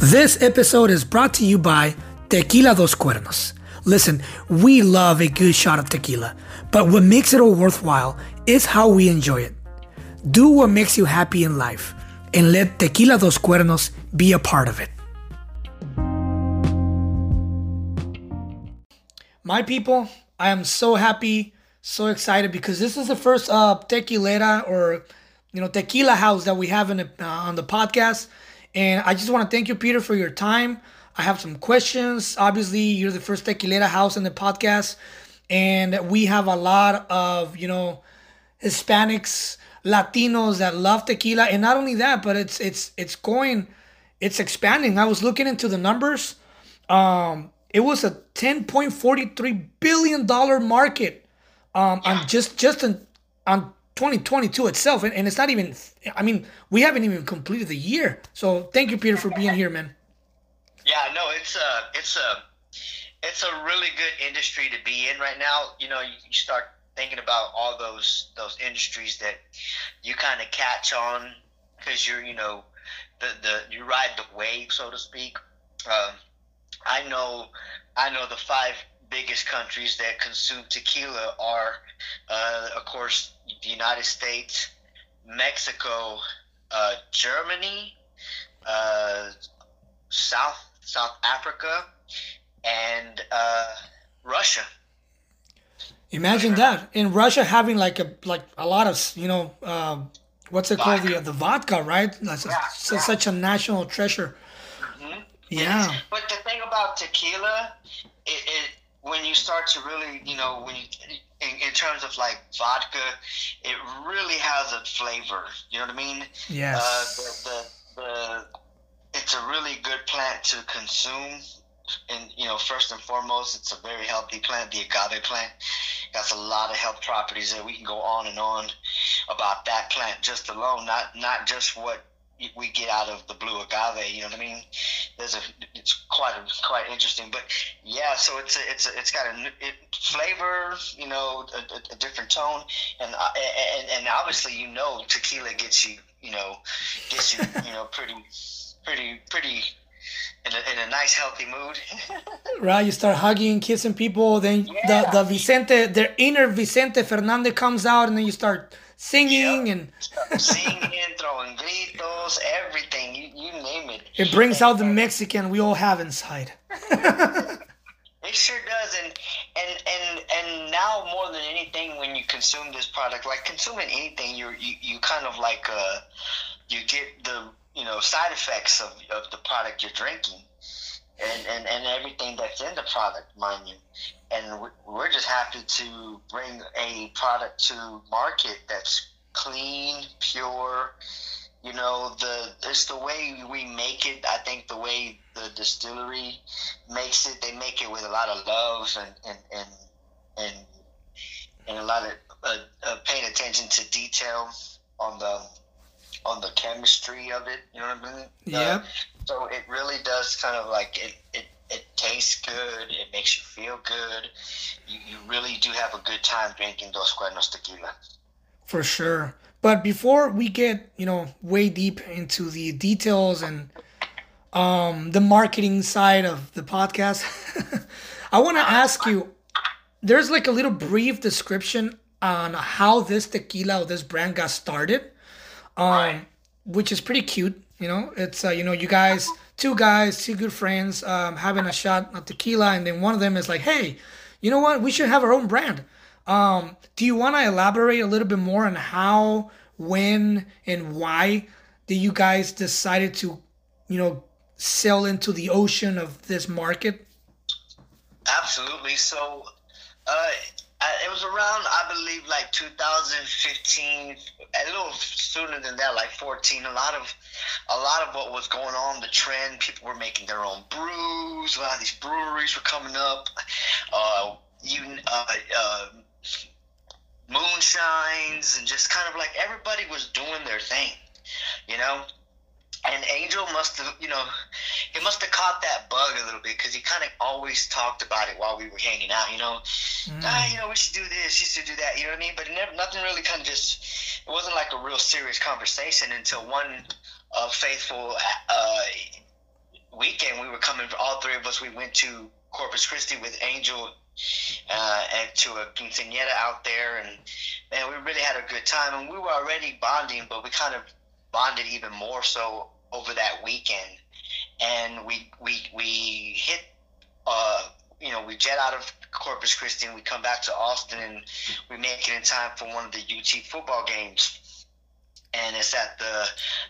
This episode is brought to you by Tequila Dos Cuernos. Listen, we love a good shot of tequila, but what makes it all worthwhile is how we enjoy it. Do what makes you happy in life and let Tequila Dos Cuernos be a part of it. My people, I am so happy, so excited because this is the first uh, tequilera or you know tequila house that we have in uh, on the podcast, and I just want to thank you, Peter, for your time. I have some questions. Obviously, you're the first tequilera house in the podcast, and we have a lot of you know Hispanics, Latinos that love tequila, and not only that, but it's it's it's going, it's expanding. I was looking into the numbers. Um, it was a 10.43 billion dollar market um, on just just in, on 2022 itself, and, and it's not even. I mean, we haven't even completed the year. So thank you, Peter, for being here, man. Yeah, no, it's a it's a it's a really good industry to be in right now. You know, you, you start thinking about all those those industries that you kind of catch on because you're you know the the you ride the wave, so to speak. Um, I know I know the five biggest countries that consume tequila are, uh, of course, the United States, Mexico, uh, Germany, uh, South South Africa, and uh, Russia. Imagine that in Russia having like a like a lot of you know uh, what's it called the the vodka right? That's a, Yeah, su- yeah. such a national treasure. Mhm. Yeah. But the thing about tequila, it, it when you start to really, you know, when you in, in terms of like vodka, it really has a flavor. You know what I mean? Yes. Uh, the, the, the, it's a really good plant to consume. And, you know, first and foremost, it's a very healthy plant, the agave plant. Got a lot of health properties that We can go on and on about that plant just alone, not not just what we get out of the blue agave. You know what I mean? There's a it's quite a, quite interesting, but yeah. So it's a, it's a, it's got a it, flavor, you know, a, a, different tone, and, uh, and and obviously you know tequila gets you you know gets you you know pretty pretty pretty in a, in a nice healthy mood. right? You start hugging, kissing people. Then Yeah. the the Vicente, their inner Vicente Fernandez comes out, and then you start singing, Yep. and Singing, throwing gritos, everything you you name it. it brings out the Mexican we all have inside. It sure does, and and and and now more than anything, when you consume this product, like consuming anything, you're you, you kind of like uh, you get the you know side effects of, of the product you're drinking, and, and and everything that's in the product, mind you. And we- we're just happy to bring a product to market that's clean, pure. You know, the it's the way we make it. I think the way the distillery makes it, they make it with a lot of love and and and and, and a lot of uh, uh, paying attention to detail on the on the chemistry of it. You know what I mean? Uh, so it really does kind of like it. It, it tastes good. It makes you feel good. You, you really do have a good time drinking Dos Cuernos tequila. For sure. But before we get, you know, way deep into the details and um, the marketing side of the podcast, I want to ask you there's like a little brief description on how this tequila or this brand got started, um, Right. which is pretty cute. You know, it's, uh, you know, you guys, two guys, two good friends um, having a shot of tequila, and then one of them is like, hey, you know what? We should have our own brand. Um, do you want to elaborate a little bit more on how, when, and why did you guys decided to, you know, sell into the ocean of this market? Absolutely. So, uh, I- it was around, I believe, like 2015, a little sooner than that, like 14. A lot of, a lot of what was going on, the trend, people were making their own brews. A lot of these breweries were coming up. Uh, even uh, uh, moonshines and just kind of like everybody was doing their thing, you know. And Angel must have, you know, he must have caught that bug a little bit because he kind of always talked about it while we were hanging out, you know. Ah, you know, we should do this, you should do that, you know what I mean? But it never, nothing really kind of just, it wasn't like a real serious conversation until one uh, faithful uh, weekend, we were coming. All three of us, we went to Corpus Christi with Angel uh, and to a quinceañera out there, and man, we really had a good time. And we were already bonding, but we kind of bonded even more so over that weekend. And we we we hit, uh, you know, we jet out of Corpus Christi and we come back to Austin, and we make it in time for one of the UT football games. And it's at the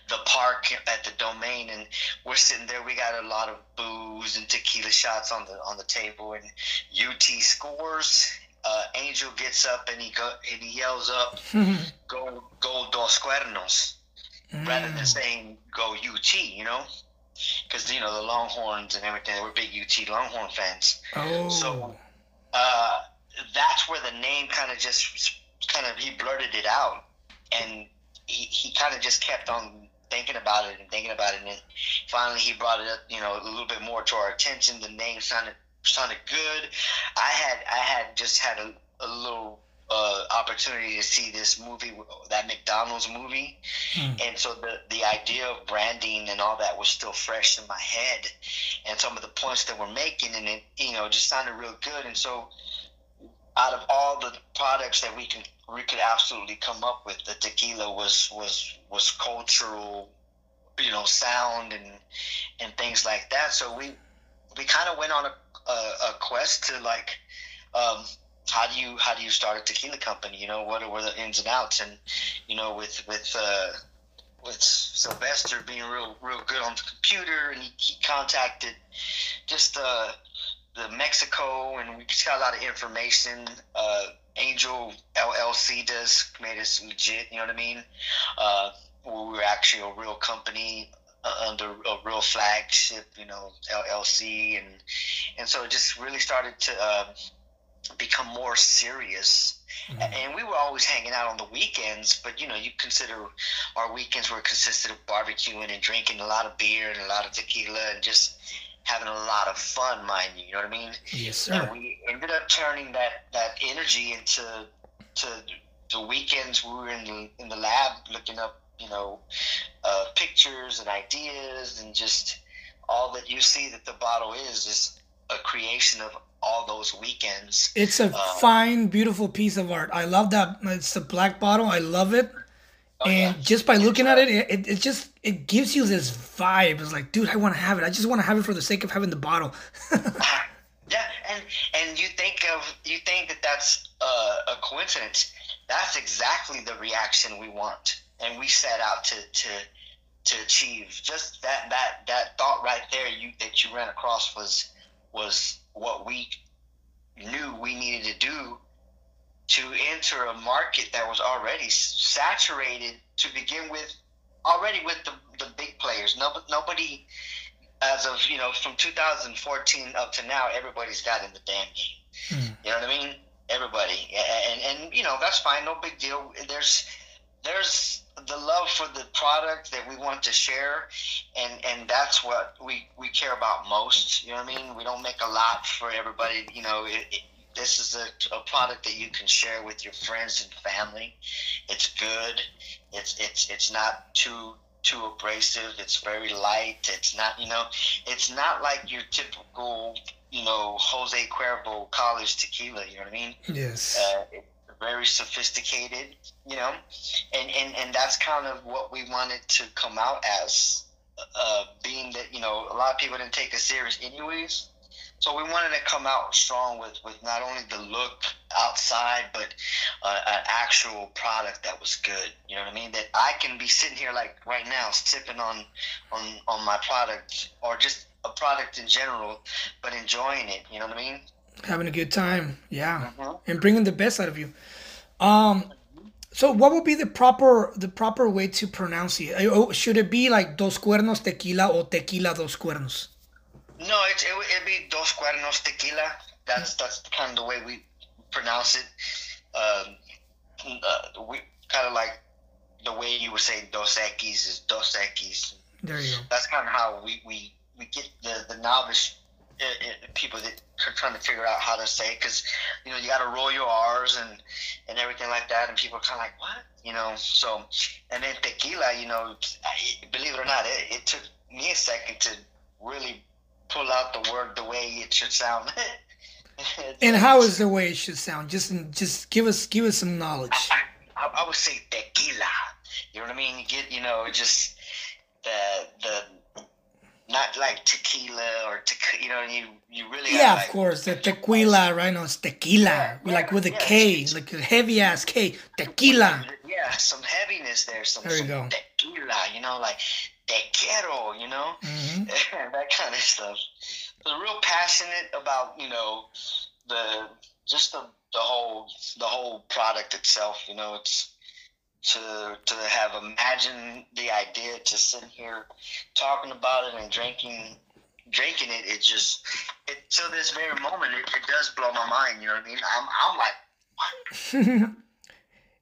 the park at the domain and we're sitting there. We got a lot of booze and tequila shots on the on the table and UT scores. Uh, Angel gets up and he go and he yells up go go dos cuernos mm. rather than saying go UT you know because you know the Longhorns and everything we're big UT Longhorn fans oh. so uh, that's where the name kind of just kind of he blurted it out and he, he kind of just kept on thinking about it and thinking about it, and finally he brought it up, you know, a little bit more to our attention. The name sounded sounded good. I had I had just had a, a little uh, opportunity to see this movie, that McDonald's movie, hmm. and so the the idea of branding and all that was still fresh in my head, and some of the points that we're making, and it you know just sounded real good, and so out of all the products that we can we could absolutely come up with, the tequila was was was cultural, you know, sound and and things like that. So we we kind of went on a, a, a quest to like. Um, how do you how do you start a tequila company? You know, what were the ins and outs? And you know, with with uh, with Sylvester being real real good on the computer, and he, he contacted just uh, the Mexico, and we just got a lot of information. Uh, Angel LLC does made us legit. You know what I mean? Uh, we were actually a real company uh, under a real flagship, you know, LLC, and and so it just really started to uh, become more serious. Mm-hmm. And we were always hanging out on the weekends, but you know, you consider our weekends were consisted of barbecuing and drinking a lot of beer and a lot of tequila and just having a lot of fun, mind you. You know what I mean? Yes, sir. And we ended up turning that that energy into to the weekends. We were in the in the lab looking up, you know, uh, pictures and ideas, and just all that you see that the bottle is is a creation of all those weekends. It's a uh, fine, beautiful piece of art. I love that. It's a black bottle. I love it. Oh, and yeah. just by looking at it, it, it just it gives you this vibe. It's like, dude, I want to have it. I just want to have it for the sake of having the bottle. yeah, and and you think of you think that that's a coincidence. That's exactly the reaction we want, and we set out to to to achieve. Just that that that thought right there, you that you ran across was was what we knew we needed to do to enter a market that was already saturated to begin with, already with the, the big players. No, nobody, as of, you know, from 2014 up to now, everybody's got in the damn game. Mm. You know what I mean? Everybody. And, and, you know, that's fine. No big deal. There's, there's the love for the product that we want to share and and that's what we we care about most you know what i mean we don't make a lot for everybody you know it, it, this is a, a product that you can share with your friends and family. It's good. It's it's it's not too too abrasive. It's very light. It's not you know. It's not like your typical you know Jose Cuervo college tequila. You know what I mean? Yes. Uh, it's very sophisticated. You know, and and and that's kind of what we wanted to come out as. Uh, being that you know a lot of people didn't take us serious anyways so we wanted to come out strong with, with not only the look outside, but uh, an actual product that was good. You know what I mean? That I can be sitting here like right now, sipping on on on my product or just a product in general, but enjoying it. You know what I mean? Having a good time, yeah, mm-hmm. and bringing the best out of you. Um, so what would be the proper the proper way to pronounce it? Oh, should it be like dos cuernos tequila or tequila dos cuernos? No, it, it would be Dos Cuernos Tequila. That's that's kind of the way we pronounce it. Um, uh, we kind of like the way you would say Dos Equis is Dos Equis. There you go. That's kind of how we, we, we get the, the novice uh, uh, people that are trying to figure out how to say because you know you got to roll your R's and and everything like that, and people are kind of like what you know. So and then tequila, you know, believe it or not, it, it took me a second to really pull out the word the way it should sound. and how is the way it should sound? Just just give us give us some knowledge. I, I would say tequila. You know what I mean? You get you know just the the not like tequila or tequila. you know you you really yeah like, of course the tequila right now it's tequila Yeah, like with a yeah, K, it's- like a heavy ass K tequila Yeah, some heaviness there. Some, There you some go. tequila, you know, like te quiero, you know, hmm that kind of stuff. So real passionate about you know the just the the whole the whole product itself. You know, it's to to have imagined the idea to sit here talking about it and drinking drinking it. It just it to this very moment it, it does blow my mind. You know what I mean? I'm I'm like.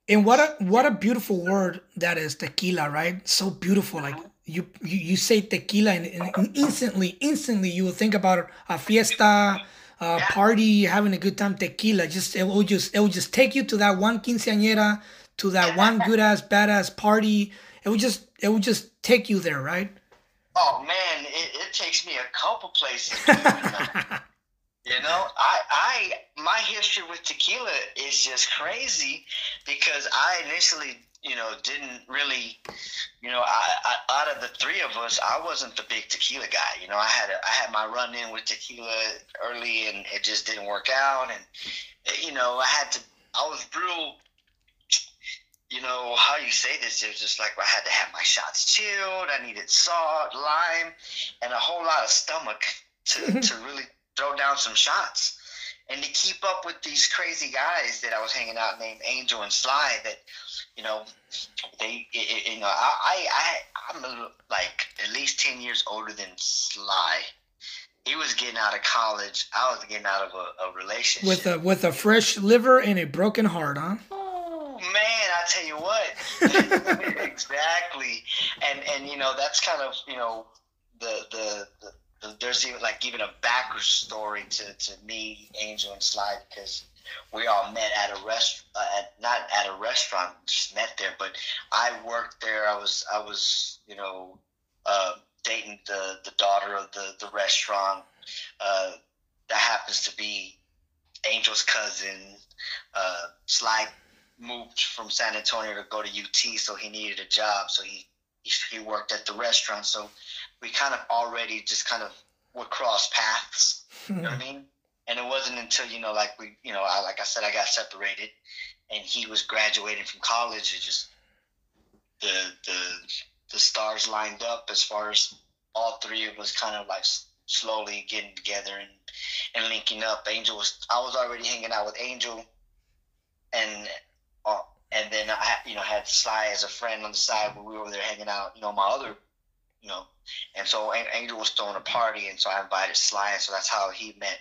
and what a what a beautiful word that is tequila right so beautiful like you you, you say tequila and, and instantly instantly you will think about a fiesta a party having a good time tequila just it will just it will just take you to that one quinceañera to that one good ass badass party it would just it would just take you there right Oh man, it, it takes me a couple places. you know, I I my history with tequila is just crazy because I initially, you know, didn't really, you know, I, I out of the three of us, I wasn't the big tequila guy. You know, I had a, I had my run in with tequila early, and it just didn't work out, and you know, I had to. I was real you know how you say this it was just like i had to have my shots chilled i needed salt lime and a whole lot of stomach to, to really throw down some shots. And to keep up with these crazy guys that i was hanging out named angel and sly that you know they it, it- you know i i, I i'm a, like at least 10 years older than sly. He was getting out of college. I was getting out of a, a relationship with a with a fresh liver and a broken heart huh oh, Ooh, man, I tell you what. exactly. And and you know, that's kind of, you know, the the, the, the there's even like even a backstory story to, to me, Angel and Sly, because we all met at a rest uh, at not at a restaurant, just met there, but I worked there. I was I was, you know, uh, dating the the daughter of the the restaurant. Uh, that happens to be Angel's cousin. Uh, Sly moved from San Antonio to go to UT, so he needed a job. So he he, worked at the restaurant. So we kind of already just kind of would cross paths. You know what I mean? And it wasn't until you know, like we, you know, I, like I said, I got separated, and he was graduating from college. It just the the the stars lined up as far as all three of us kind of like slowly getting together and and linking up. Angel was I was already hanging out with Angel, and uh, and then I had- you know had Sly as a friend on the side when we were over there hanging out. You know my other, you know, and so Angel was throwing a party, and so I invited Sly, and so that's how he met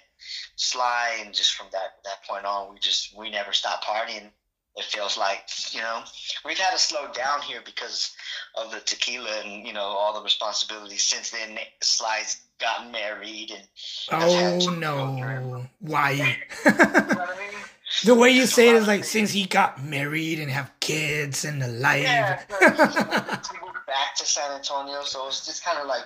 Sly, and just from that that point on, we just we never stopped partying. It feels like you know we've had to slow down here because of the tequila and you know all the responsibilities. Since then, Sly's gotten married, and oh no why you know what I mean. The way you say it is like since he got married and have kids and a life. Yeah, he moved back to San Antonio, so it's just kind of like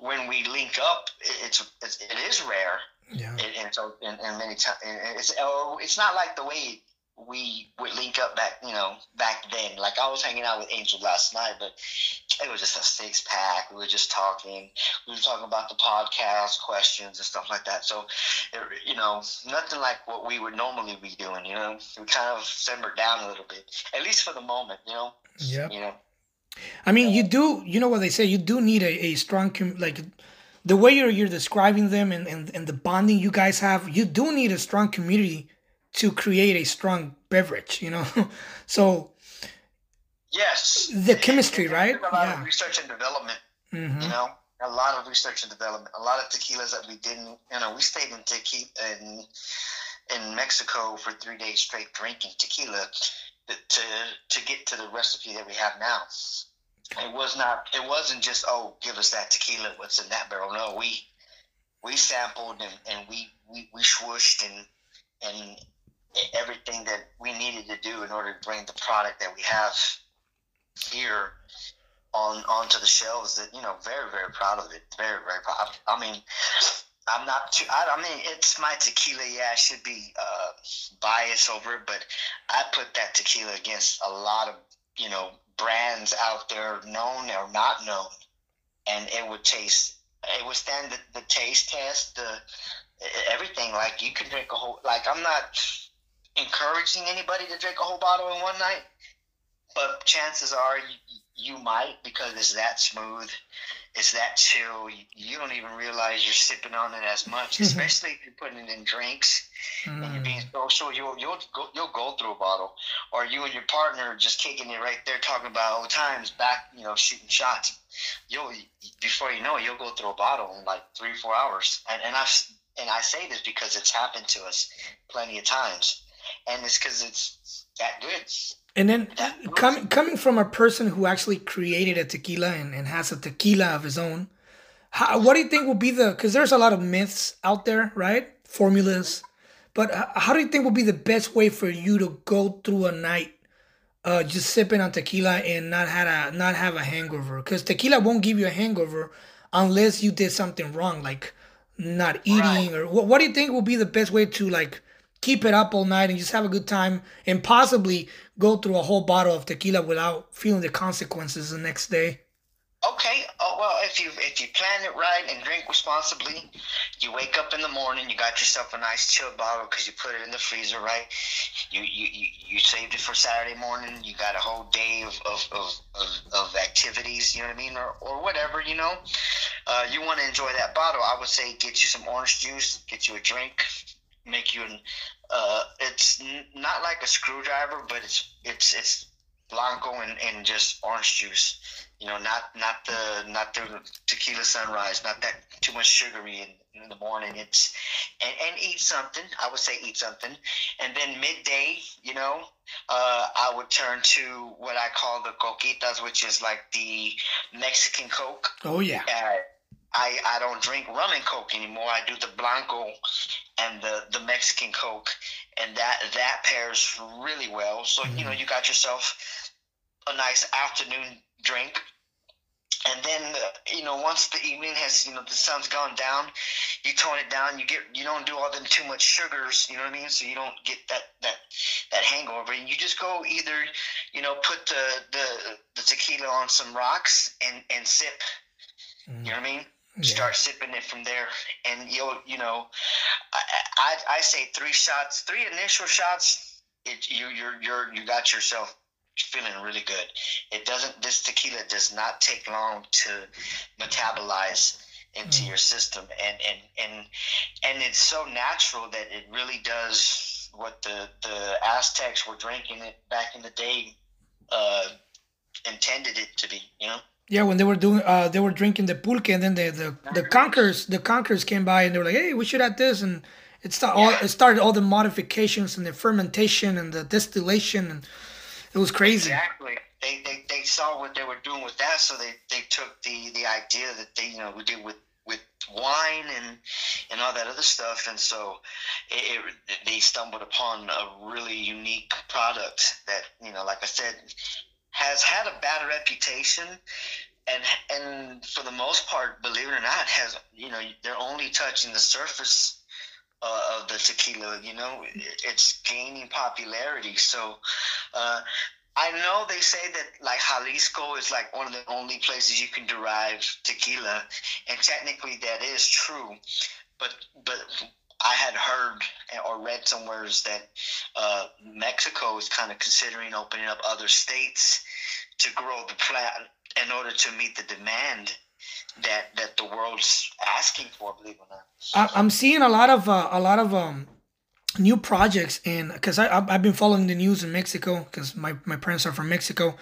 when we link up, it's, it's it is rare, yeah. and, and so and, and many times it's oh, it's not like the way we would link up back, you know, back then. Like I was hanging out with Angel last night, but it was just a six pack. We were just talking. We were talking about the podcast questions and stuff like that. So, it, you know, nothing like what we would normally be doing. You know, we kind of simmered down a little bit, at least for the moment. You know, Yeah. you know. I mean, you do. You know what they say. You do need a, a strong com- like the way you're you're describing them and, and and the bonding you guys have. You do need a strong community to create a strong beverage. You know, so Yes. The chemistry, It- right? A lot Yeah. of research and development. mhm. You know, a lot of research and development. A lot of tequilas that we didn't. You know, we stayed in tequila in in Mexico for three days straight drinking tequila to to, to get to the recipe that we have now. It was not. It wasn't just oh, give us that tequila. What's in that barrel? No, we we sampled and, and we, we we swooshed and and everything that we needed to do in order to bring the product that we have here on onto the shelves that you know very very proud of it. Very very proud. I mean i'm not too i, I mean it's my tequila. Yeah i should be uh biased over it but i put that tequila against a lot of you know brands out there known or not known and it would taste it would stand the, the taste test the everything. Like you can drink a whole like i'm not encouraging anybody to drink a whole bottle in one night but chances are you, you might because it's that smooth, it's that chill. You, you don't even realize you're sipping on it as much, especially if you're putting it in drinks mm. and you're being mm. social. You'll you'll go, you'll go through a bottle, or you and your partner just kicking it right there, talking about old times back, you know, shooting shots. You'll before you know it, you'll go through a bottle in like three four hours, and and I've and I say this because it's happened to us plenty of times, and it's because it's that good. And then coming coming from a person who actually created a tequila and, and has a tequila of his own, how, what do you think will be the? Because there's a lot of myths out there, right? Formulas, but how do you think will be the best way for you to go through a night, uh, just sipping on tequila and not had a not have a hangover? Because tequila won't give you a hangover unless you did something wrong, like not eating right. or what. What do you think will be the best way to like? Keep it up all night and just have a good time and possibly go through a whole bottle of tequila without feeling the consequences the next day. Okay. Oh well, if you if you plan it right and drink responsibly, you wake up in the morning, you got yourself a nice chilled bottle because you put it in the freezer, right? You you, you, saved it for Saturday morning. You got a whole day of of, of, of, of activities, you know what I mean, or, or whatever, you know. Uh, you want to enjoy that bottle. I would say get you some orange juice, get you a drink, make you. Uh, it's n- not like a screwdriver, but it's it's it's blanco and, and just orange juice. You know, not not the not the tequila sunrise, not that too much sugary in, in the morning. It's and, and eat something. I would say eat something, and then midday, you know, uh, I would turn to what I call the coquitas, which is like the Mexican Coke. Oh yeah. Uh, I, I don't drink rum and coke anymore. I do the blanco and the, the Mexican coke, and that that pairs really well. So mm-hmm. you know you got yourself a nice afternoon drink, and then uh, you know once the evening has you know the sun's gone down, you tone it down. You get you don't do all the too much sugars. You know what I mean? So you don't get that that that hangover, and you just go either you know put the the, the tequila on some rocks and and sip. Mm-hmm. You know what I mean? Yeah. start sipping it from there and you'll you know I, I, I say three shots three initial shots it you you're you're you got yourself feeling really good it doesn't this tequila does not take long to metabolize into mm. your system and and and and it's so natural that it really does what the the aztecs were drinking it back in the day uh intended it to be you know yeah, when they were doing, uh, they were drinking the pulque, and then the the the conquerors, the conquerors came by, and they were like, "Hey, we should add this," and it started all it started all the modifications and the fermentation and the distillation, and it was crazy. Exactly. They, they, they saw what they were doing with that, so they, they took the, the idea that they you know we did with with wine and and all that other stuff, and so it, it, they stumbled upon a really unique product that you know, like I said, has had a bad reputation and and for the most part believe it or not has you know they're only touching the surface uh, of the tequila you know it's gaining popularity so uh, I know they say that like Jalisco is like one of the only places you can derive tequila, and technically that is true. But but I had heard or read somewhere that uh, Mexico is kind of considering opening up other states to grow the plant in order to meet the demand that that the world's asking for. Believe it or not. I'm seeing a lot of uh, a lot of um, new projects in because I I've been following the news in Mexico because my my parents are from Mexico.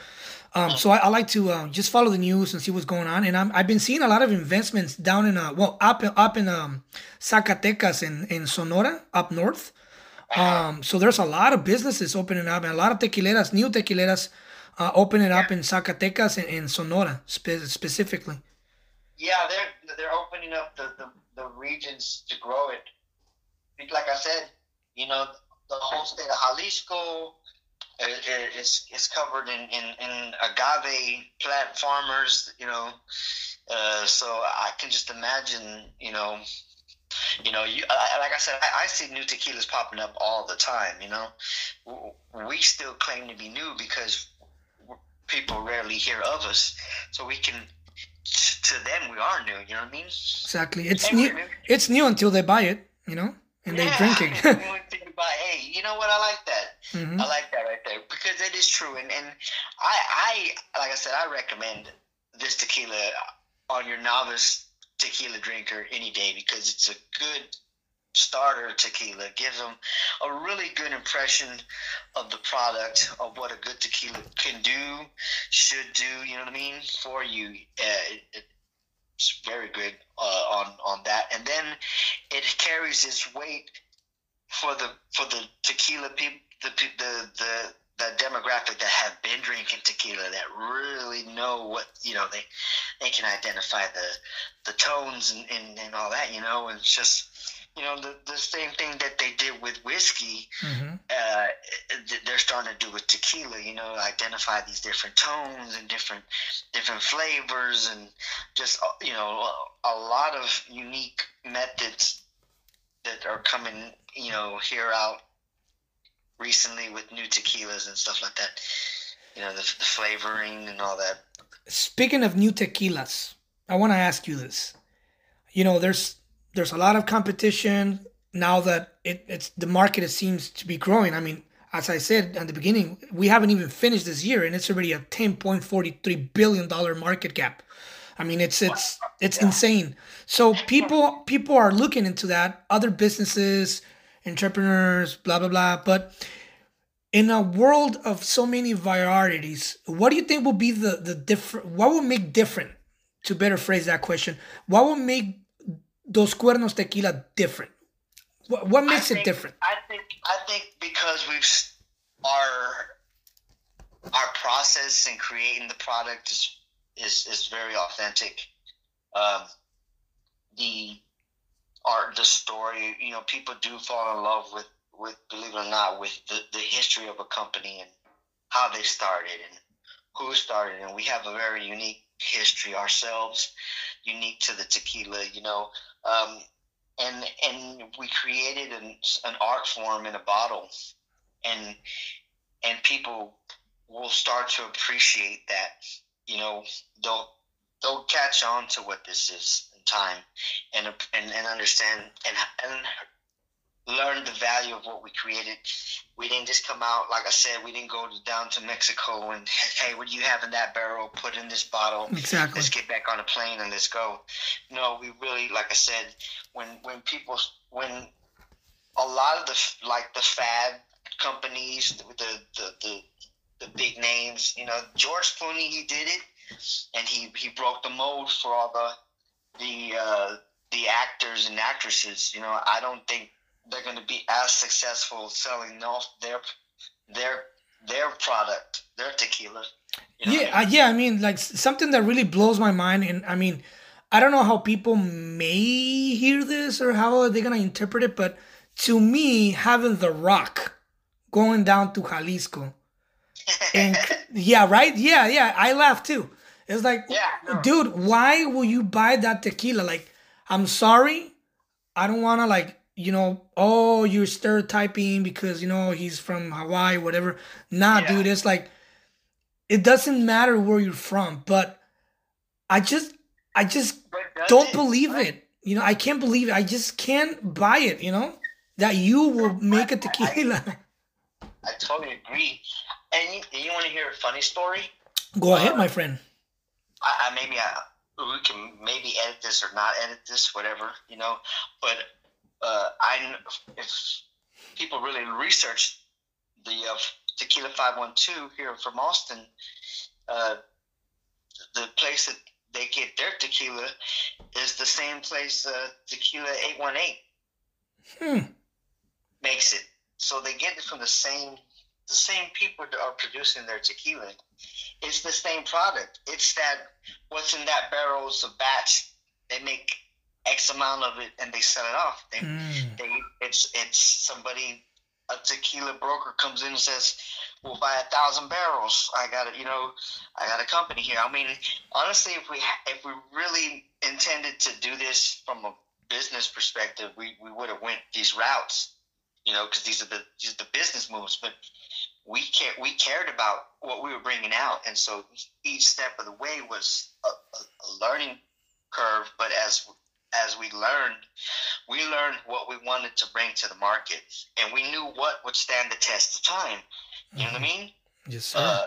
Um, so I, I, like to uh, just follow the news and see what's going on. And i have been seeing a lot of investments down in uh, well up up in um, Zacatecas in, in Sonora up north. Um, so there's a lot of businesses opening up and a lot of tequileras, new tequileras, uh, opening up in Zacatecas and in Sonora spe- specifically. Yeah, they're they're opening up the, the, the regions to grow it. Like I said, you know, the whole state of Jalisco, it's it's covered in, in, in agave plant farmers, you know. Uh, so I can just imagine, you know, you know, you like I said, I, I, see new tequilas popping up all the time. You know, we still claim to be new because people rarely hear of us, so we can. To them, we are new. You know what I mean? Exactly. It's new. It's new until they buy it. You know, and yeah, they're drinking. about, hey, you know what? I like that. Mm-hmm. I like that right there because it is true. And and I I like I said, I recommend this tequila on your novice tequila drinker any day because it's a good starter tequila. gives them a really good impression of the product, of what a good tequila can do, should do. You know what I mean for you. Uh, it, very good uh, on on that, and then it carries its weight for the for the tequila people, the the the the demographic that have been drinking tequila that really know what you know they they can identify the the tones and, and, and all that you know? And it's just you know the, the same thing that they did with whiskey mm-hmm. uh, they're starting to do with tequila you know identify these different tones and different different flavors and just uh, you know a lot of unique methods that are coming you know here out recently with new tequilas and stuff like that. You know, the, the flavoring and all that. Speaking of new tequilas, I want to ask you this. You know, there's there's a lot of competition now that it, it's the market it seems to be growing. I mean, as I said at the beginning, we haven't even finished this year, and it's already a ten point forty three billion dollar market cap. I mean, it's it's it's insane. So people people are looking into that. Other businesses, entrepreneurs, blah blah blah. But in a world of so many varieties, what do you think will be the the different? What will make different? To better phrase that question, what will make Dos Cuernos Tequila different? What, what makes think, it different? I think I think because we've our our process in creating the product is is, is very authentic. Um, the art, the story. You know, people do fall in love with, with believe it or not, with the, the history of a company and how they started and who started. And we have a very unique history ourselves, unique to the tequila. You know, um, and and we created an, an art form in a bottle, and and people will start to appreciate that. You know, they'll they'll catch on to what this is in time and and, and understand and and learn the value of what we created. We didn't just come out like I said. We didn't go down to Mexico and hey, what do you have in that barrel? Put in this bottle. Exactly. Let's get back on a plane and let's go. No, we really like I said when when people when a lot of the like the fad companies the the the, the, the big names you know George Clooney he did it and he he broke the mold for all the the uh, the actors and actresses. You know, I don't think they're going to be as successful selling off their their their product, their tequila. You know yeah, I mean? uh, yeah. I mean, like something that really blows my mind, and I mean, I don't know how people may hear this or how are they gonna interpret it, but to me, having The Rock going down to Jalisco, and yeah, right, yeah, yeah, I laugh too. It's like, yeah, no. dude, why will you buy that tequila? Like, I'm sorry, I don't want to like, you know, oh, you're stereotyping because you know he's from Hawaii, whatever. Nah, yeah. dude, it's like, it doesn't matter where you're from, but I just, I just don't believe it. You know, I can't believe it. I just can't buy it. You know, that you will make a tequila. I, I totally agree. And you, you want to hear a funny story? Go ahead, my um, friend. I, I maybe I, we can maybe edit this or not edit this, whatever you know. But uh, I, if people really research the uh, Tequila Five One Two here from Austin, uh, the place that they get their tequila is the same place uh, Tequila Eight One Eight hmm. makes it. So they get it from the same the same people that are producing their tequila. It's the same product. It's that what's in that barrel is a batch. They make X amount of it and they sell it off. They, mm. they it's it's somebody a tequila broker comes in and says, "We'll buy a thousand barrels." I got it. You know, I got a company here. I mean, honestly, if we if we really intended to do this from a business perspective, we, we would have went these routes. You know, because these are the these are the business moves, but we care we cared about what we were bringing out, and so each step of the way was a, a, a learning curve. But as as we learned, we learned what we wanted to bring to the market, and we knew what would stand the test of time. You know what I mm-hmm. mean? Yes, sir. Uh,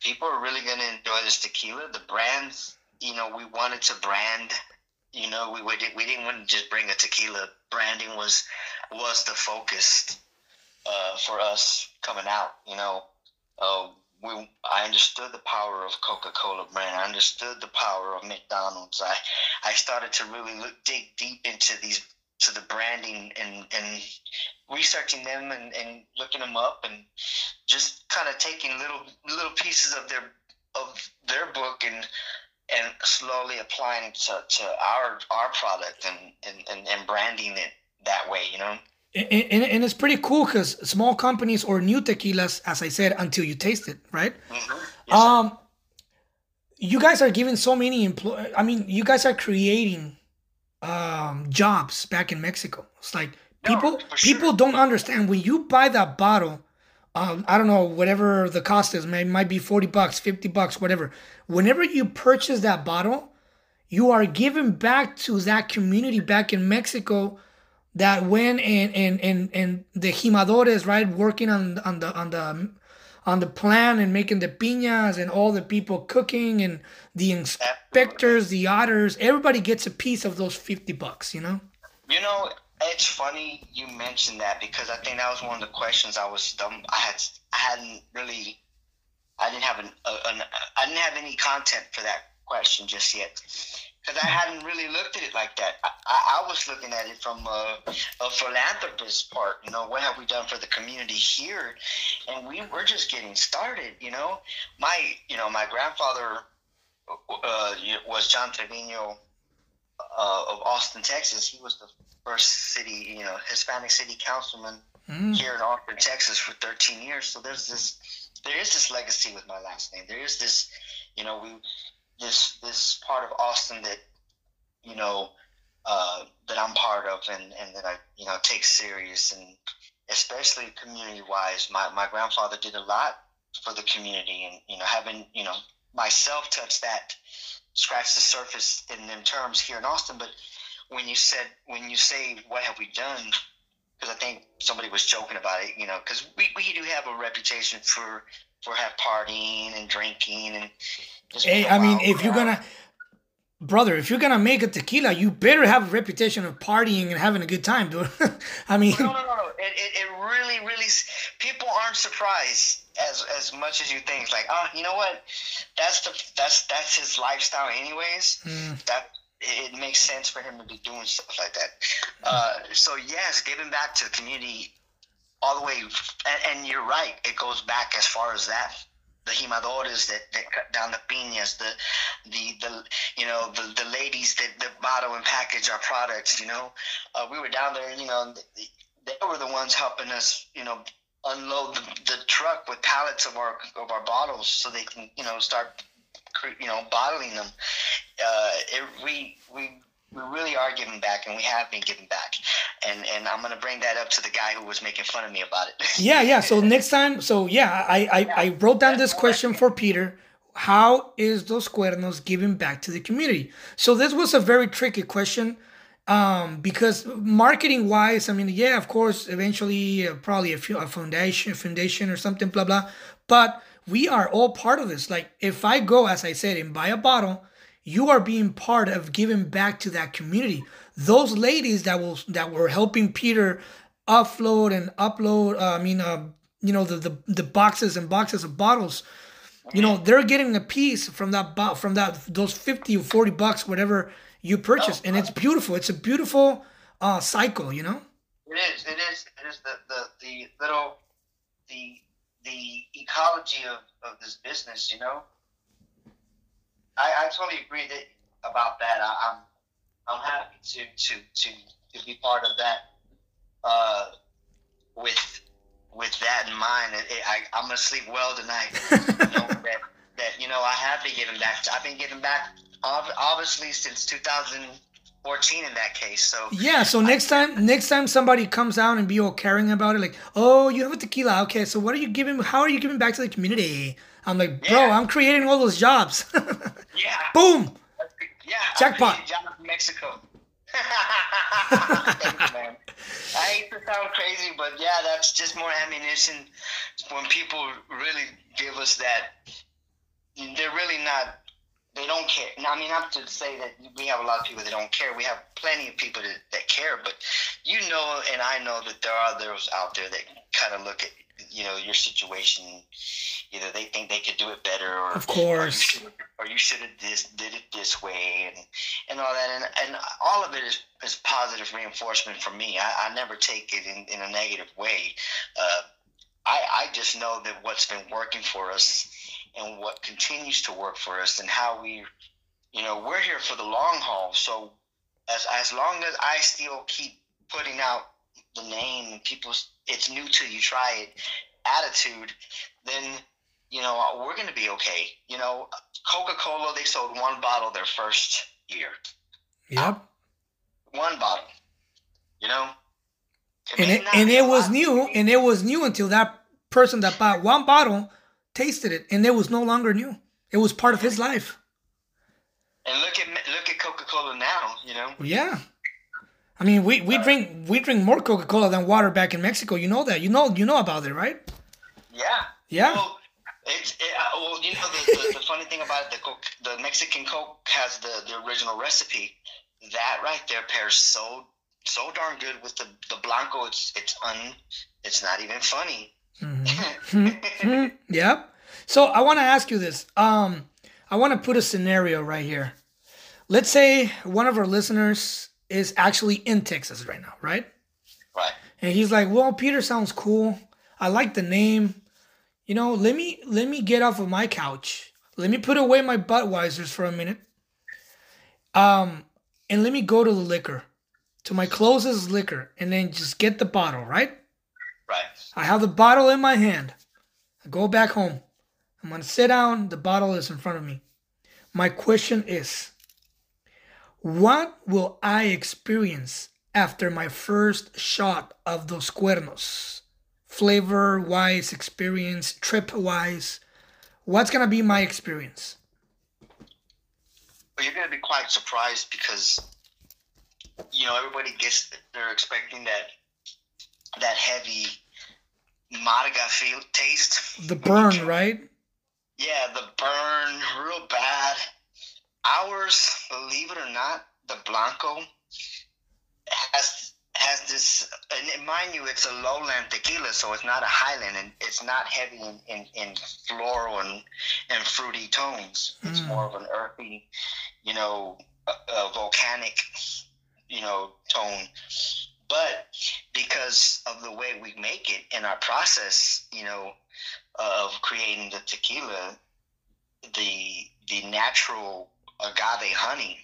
people are really going to enjoy this tequila. The brands, you know, we wanted to brand. You know, we we, we didn't want to just bring a tequila. Branding was was the focus uh, for us coming out. You know, uh, we I understood the power of Coca Cola brand. I understood the power of McDonald's. I I started to really look dig deep into these to the branding and and researching them and, and looking them up and just kind of taking little little pieces of their of their book and and slowly applying to, to our our product and, and, and branding it that way, you know. And, and, it's pretty cool because small companies or new tequilas, as I said, until you taste it, right? Mm-hmm. Yes, um, you guys are giving so many employ. I mean, you guys are creating um, jobs back in Mexico. It's like people no, people don't understand when you buy that bottle. Um, I don't know whatever the cost is. It might be forty bucks, fifty bucks, whatever. Whenever you purchase that bottle, you are giving back to that community back in Mexico that went and and and and the jimadores right working on on the on the on the plan and making the piñas and all the people cooking and the inspectors, the otters, everybody gets a piece of those 50 bucks, you know? You know, it's funny you mentioned that because I think that was one of the questions I was dumb. I had I hadn't really I didn't have an, uh, an uh, I didn't have any content for that question just yet because I hadn't really looked at it like that. I, I, I was looking at it from a, a, philanthropist part. You know, what have we done for the community here? And we were just getting started. You know, my you know my grandfather uh, was John Trevino uh, of Austin, Texas. He was the first city, you know, Hispanic city councilman mm. here in Austin, Texas, for 13 years. So there's this, there is this legacy with my last name. There is this, you know, we this this part of Austin that you know uh, that I'm part of and, and that I you know take serious and especially community wise. My my grandfather did a lot for the community and you know having you know myself touch that scratch the surface in them terms here in Austin. But when you said when you say what have we done because I think somebody was joking about it, you know, because we, we do have a reputation for for have partying and drinking and. Hey, I mean, if you're gonna, brother, if you're gonna make a tequila, you better have a reputation of partying and having a good time, dude. I mean, no, no, no, no. It, it, it really, really, people aren't surprised as as much as you think. like, oh, you know what? That's the that's that's his lifestyle, anyways. Mm. That it makes sense for him to be doing stuff like that. Uh, so yes, giving back to the community all the way, and, and, you're right. It goes back as far as that. The jimadores that, that cut down the piñas, the the the you know the, the ladies that, that bottle and package our products. You know, uh, we were down there. You know, they were the ones helping us. You know, unload the, the truck with pallets of our of our bottles so they can you know start you know bottling them. Uh, it, we we we really are giving back and we have been giving back. And and i'm going to bring that up to the guy who was making fun of me about it. Yeah yeah. So next time so yeah i i, yeah. I wrote down this question for peter. How is dos cuernos giving back to the community? So this was a very tricky question um, because marketing wise i mean yeah of course eventually uh, probably a, few, a foundation foundation or something blah blah. But we are all part of this. Like if i go as i said and buy a bottle you are being part of giving back to that community. Those ladies that will that were helping Peter upload and upload. Uh, I mean, uh, you know, the, the the boxes and boxes of bottles. You know, they're getting a piece from that bo- from that those fifty or forty bucks, whatever you purchase, and it's beautiful. It's a beautiful uh, cycle. You know. It is. It is. It is the the, the little the the ecology of, of this business. You know I, I totally agree that about that. I, am I'm, I'm happy to to to to be part of that. Uh, with with that in mind, it, it, I, I'm gonna sleep well tonight. that, that you know I have been giving back. I've been giving back obviously since 2014 in that case. So yeah. So next time, next time somebody comes out and be all caring about it, like, oh, you have a tequila. Okay, so what are you giving? How are you giving back to the community? I'm like, bro, yeah. I'm creating all those jobs. yeah. Boom. Yeah. Jackpot. Job in Mexico. Thank you, man. I hate to sound crazy, but yeah, that's just more ammunition when people really give us that. They're really not. They don't care. I mean, not to say that we have a lot of people that don't care. We have plenty of people that, that care, but you know, and I know that there are those out there that kind of look at you know your situation either they think they could do it better or of course. or you should have this did it this way and and all that. And, and all of it is, is positive reinforcement for me. I, I never take it in, in a negative way. Uh, I, I just know that what's been working for us and what continues to work for us and how we you know we're here for the long haul. So as as long as I still keep putting out the name and people it's new to you try it attitude then you know we're going to be okay. You know coca-cola they sold one bottle their first year. Yep. One bottle. You know? It and it, and it was new and it was new until that person that bought one bottle tasted it and it was no longer new. It was part of his life. And look at look at coca-cola now you know? Yeah I mean, we, we drink we drink more Coca Cola than water back in Mexico. You know that. You know you know about it, right? Yeah. Yeah. Well, it's it, uh, well, you know the, the, the, funny thing about it, the Coke, the Mexican Coke has the, the original recipe. That right there pairs so so darn good with the the blanco. It's it's un it's not even funny. Mm-hmm. mm-hmm. Yep. So I want to ask you this. Um, I want to put a scenario right here. Let's say one of our listeners is actually in Texas right now, right? Right. And he's like, "Well, Peter sounds cool. I like the name. You know, let me let me get off of my couch. Let me put away my Budweisers for a minute. Um, and let me go to the liquor, to my closest liquor, and then just get the bottle, right? Right. I have the bottle in my hand. I go back home. I'm gonna sit down. The bottle is in front of me. My question is, what will I experience after my first shot of those Cuernos? Flavor wise, experience, trip wise. What's going to be my experience? Well, you're going to be quite surprised because, you know, everybody gets, they're expecting that, that heavy Maraga feel taste. The burn, right? Yeah, the burn, real bad ours, believe it or not, the Blanco has has this. And mind you, it's a lowland tequila, so it's not a highland, and it's not heavy in, in, in floral and, and fruity tones. It's mm. more of an earthy, you know, a, a volcanic, you know, tone. But because of the way we make it in our process, you know, of creating the tequila, the the natural agave honey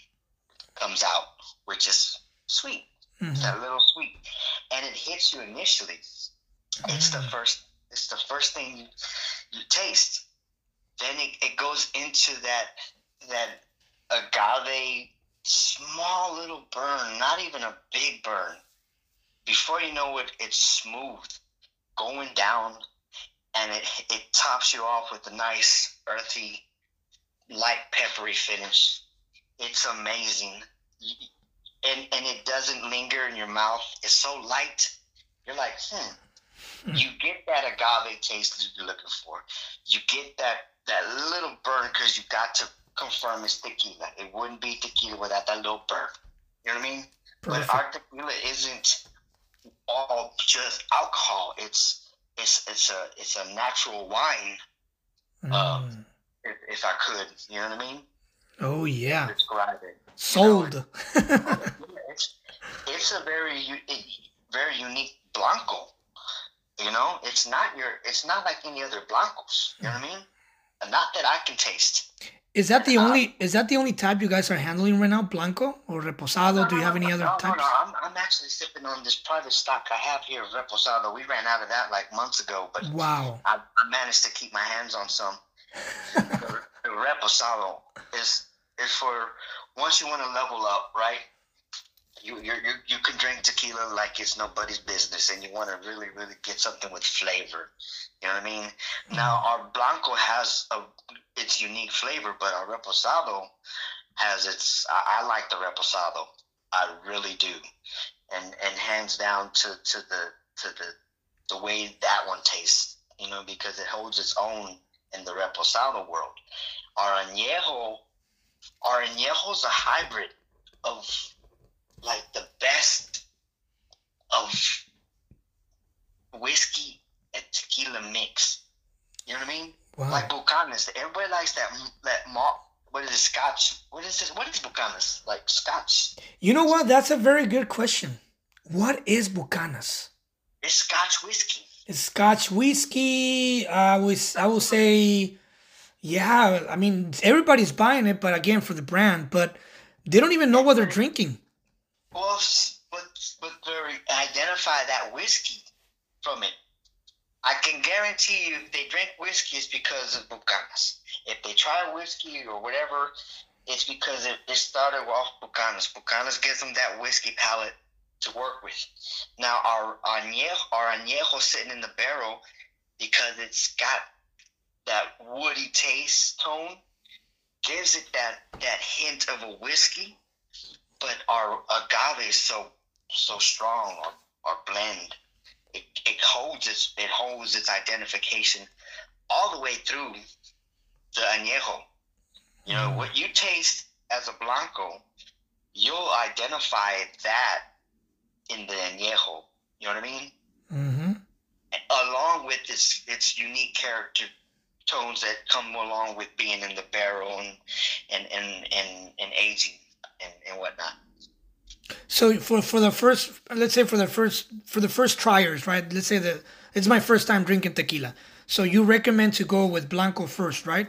comes out, which is sweet. Mm-hmm. That little sweet, and it hits you initially. Mm-hmm. It's the mm. first. It's the first thing you, you taste. Then it, it goes into that that agave small little burn, not even a big burn. Before you know it, it's smooth, going down, and it it tops you off with a nice earthy light peppery finish. It's amazing. And, and it doesn't linger in your mouth. It's so light. You're like, hmm. hmm. You get that agave taste that you're looking for. You get that, that little burn because you got to confirm it's tequila. It wouldn't be tequila without that little burn. You know what I mean? Perfect. But our tequila isn't all just alcohol. It's it's it's a it's a natural wine. Mm. Um, if, if I could. You know what I mean? Oh yeah. Describe it. Sold. You know, it's it's a very very unique blanco. You know, it's not your it's not like any other blancos. You know what I mean? Not that I can taste. Is that the uh, only is that the only type you guys are handling right now, blanco or reposado? No, Do you have any no, other no, types? No, no, I'm, I'm actually sipping on this private stock I have here, Reposado. We ran out of that like months ago, but Wow. I, I managed to keep my hands on some. The, the Reposado is is for once you want to level up, right? You you you you can drink tequila like it's nobody's business, and you want to really really get something with flavor. You know what I mean? Mm-hmm. Now our blanco has a its unique flavor, but our reposado has its. I, I like the reposado. I really do, and and hands down to to the to the the way that one tastes. You know, because it holds its own in the reposado world. Our añejo, our añejo's a hybrid of like the best of whiskey and tequila mix. You know what I mean? Wow. Like Bucanas. Everybody likes that that malt. What is it? Scotch. What is this? What is Bucanas? Like Scotch. You know what? That's a very good question. What is Bucanas? It's Scotch whiskey. Scotch whiskey. I was I will say, yeah. I mean, everybody's buying it, but again for the brand. But they don't even know what they're drinking. Well, but but they identify that whiskey from it. I can guarantee you, if they drink whiskey, it's because of Bucanas. If they try whiskey or whatever, it's because it, it started off Bucanas. Bucanas gives them that whiskey palate to work with. Now our añejo, our añejo sitting in the barrel because it's got that woody taste tone, gives it that that hint of a whiskey but our agave is so so strong or, or blend. It, it holds its it holds its identification all the way through the añejo. You know, Mm. what you taste as a blanco, you'll identify that in the añejo. You know what I mean? Mm-hmm. Along with its its unique character tones that come along with being in the barrel and and and and, and aging and, and whatnot. So for for the first, let's say for the first for the first triers, right? Let's say that it's my first time drinking tequila. So you recommend to go with blanco first, right?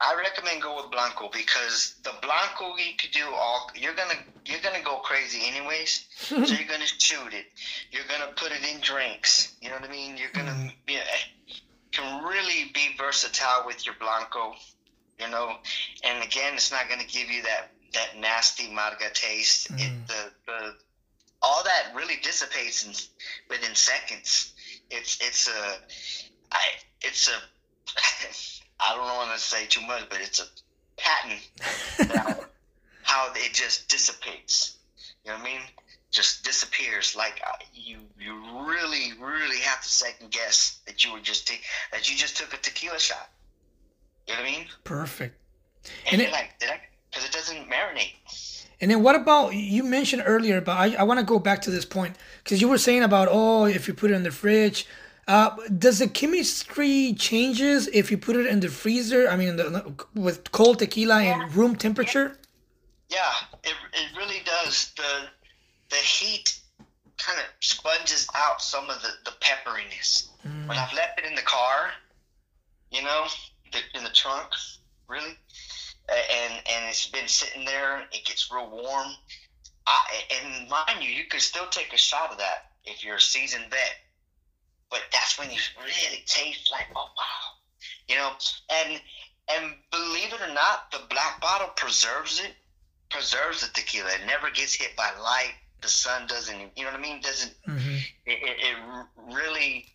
I recommend go with Blanco because the Blanco you could do all. You're gonna you're gonna go crazy anyways. so you're gonna shoot it. You're gonna put it in drinks. You know what I mean? You're gonna be, can really be versatile with your Blanco. You know, and again, it's not gonna give you that that nasty marga taste. It, Mm. the the all that really dissipates in, within seconds. It's it's a I it's a I don't want to say too much, but it's a patent that how it just dissipates. You know what I mean? Just disappears. Like you, you really, really have to second guess that you were just that you just took a tequila shot. You know what I mean? Perfect. And, And it- like, did I? Because it doesn't marinate. And then what about you mentioned earlier, but I, I want to go back to this point because you were saying about oh if you put it in the fridge, uh, does the chemistry changes if you put it in the freezer? I mean, the, with cold tequila and room temperature. Yeah, it, it really does. The the heat kind of sponges out some of the, the pepperiness. When I've left it in the car, you know, the, in the trunk, really, and and it's been sitting there, it gets real warm. I, and mind you, you can still take a shot of that if you're a seasoned vet. But that's when you really taste like, oh wow, you know. And and believe it or not, the black bottle preserves it, preserves the tequila. It never gets hit by light. The sun doesn't, you know what I mean? Doesn't hmm it, it, it really,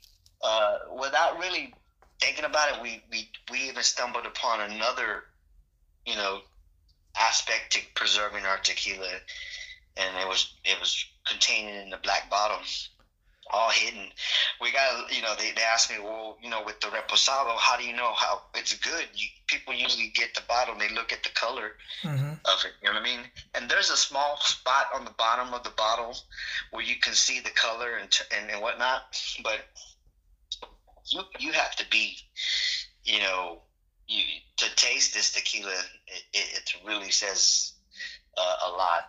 uh, without really thinking about it, we, we, we even stumbled upon another, you know, aspect to preserving our tequila, and it was it was contained in the black bottle, all hidden. We got, you know, they, they asked me, well, you know, with the reposado, how do you know how it's good? You, people usually get the bottle and they look at the color hmm of it. You know what I mean? And there's a small spot on the bottom of the bottle where you can see the color and and, and whatnot. But you you have to be, you know, you to taste this tequila. It, it, it really says uh, a lot.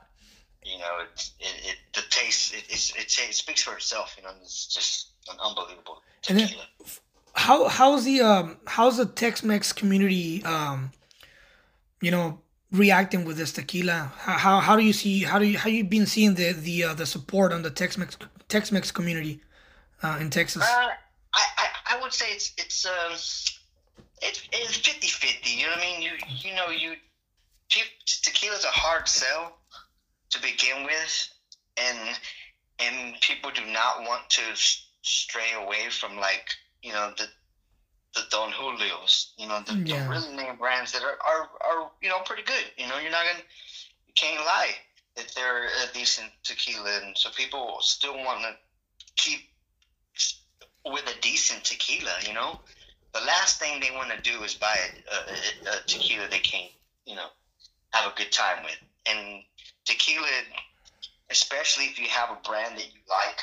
You know, it, it, it the taste it, it, it speaks for itself. You know, it's just an unbelievable And then- tequila. How how's the um how's the Tex-Mex community um you know, reacting with this tequila? How, how, how do you see how do you how you been seeing the the uh, the support on the Tex-Mex Tex-Mex community uh, in Texas? Uh, I, I I would say it's it's um it's it's 50-50, You know what I mean? You you know you tequila's a hard sell to begin with, and and people do not want to stray away from like you know the the Don Julios, you know the, yeah. the really name brands that are, are are you know pretty good. You know you're not gonna you can't lie that they're a decent tequila, and so people still want to keep with a decent tequila. You know, the last thing they want to do is buy a, a, a tequila they can't you know have a good time with, and tequila especially if you have a brand that you like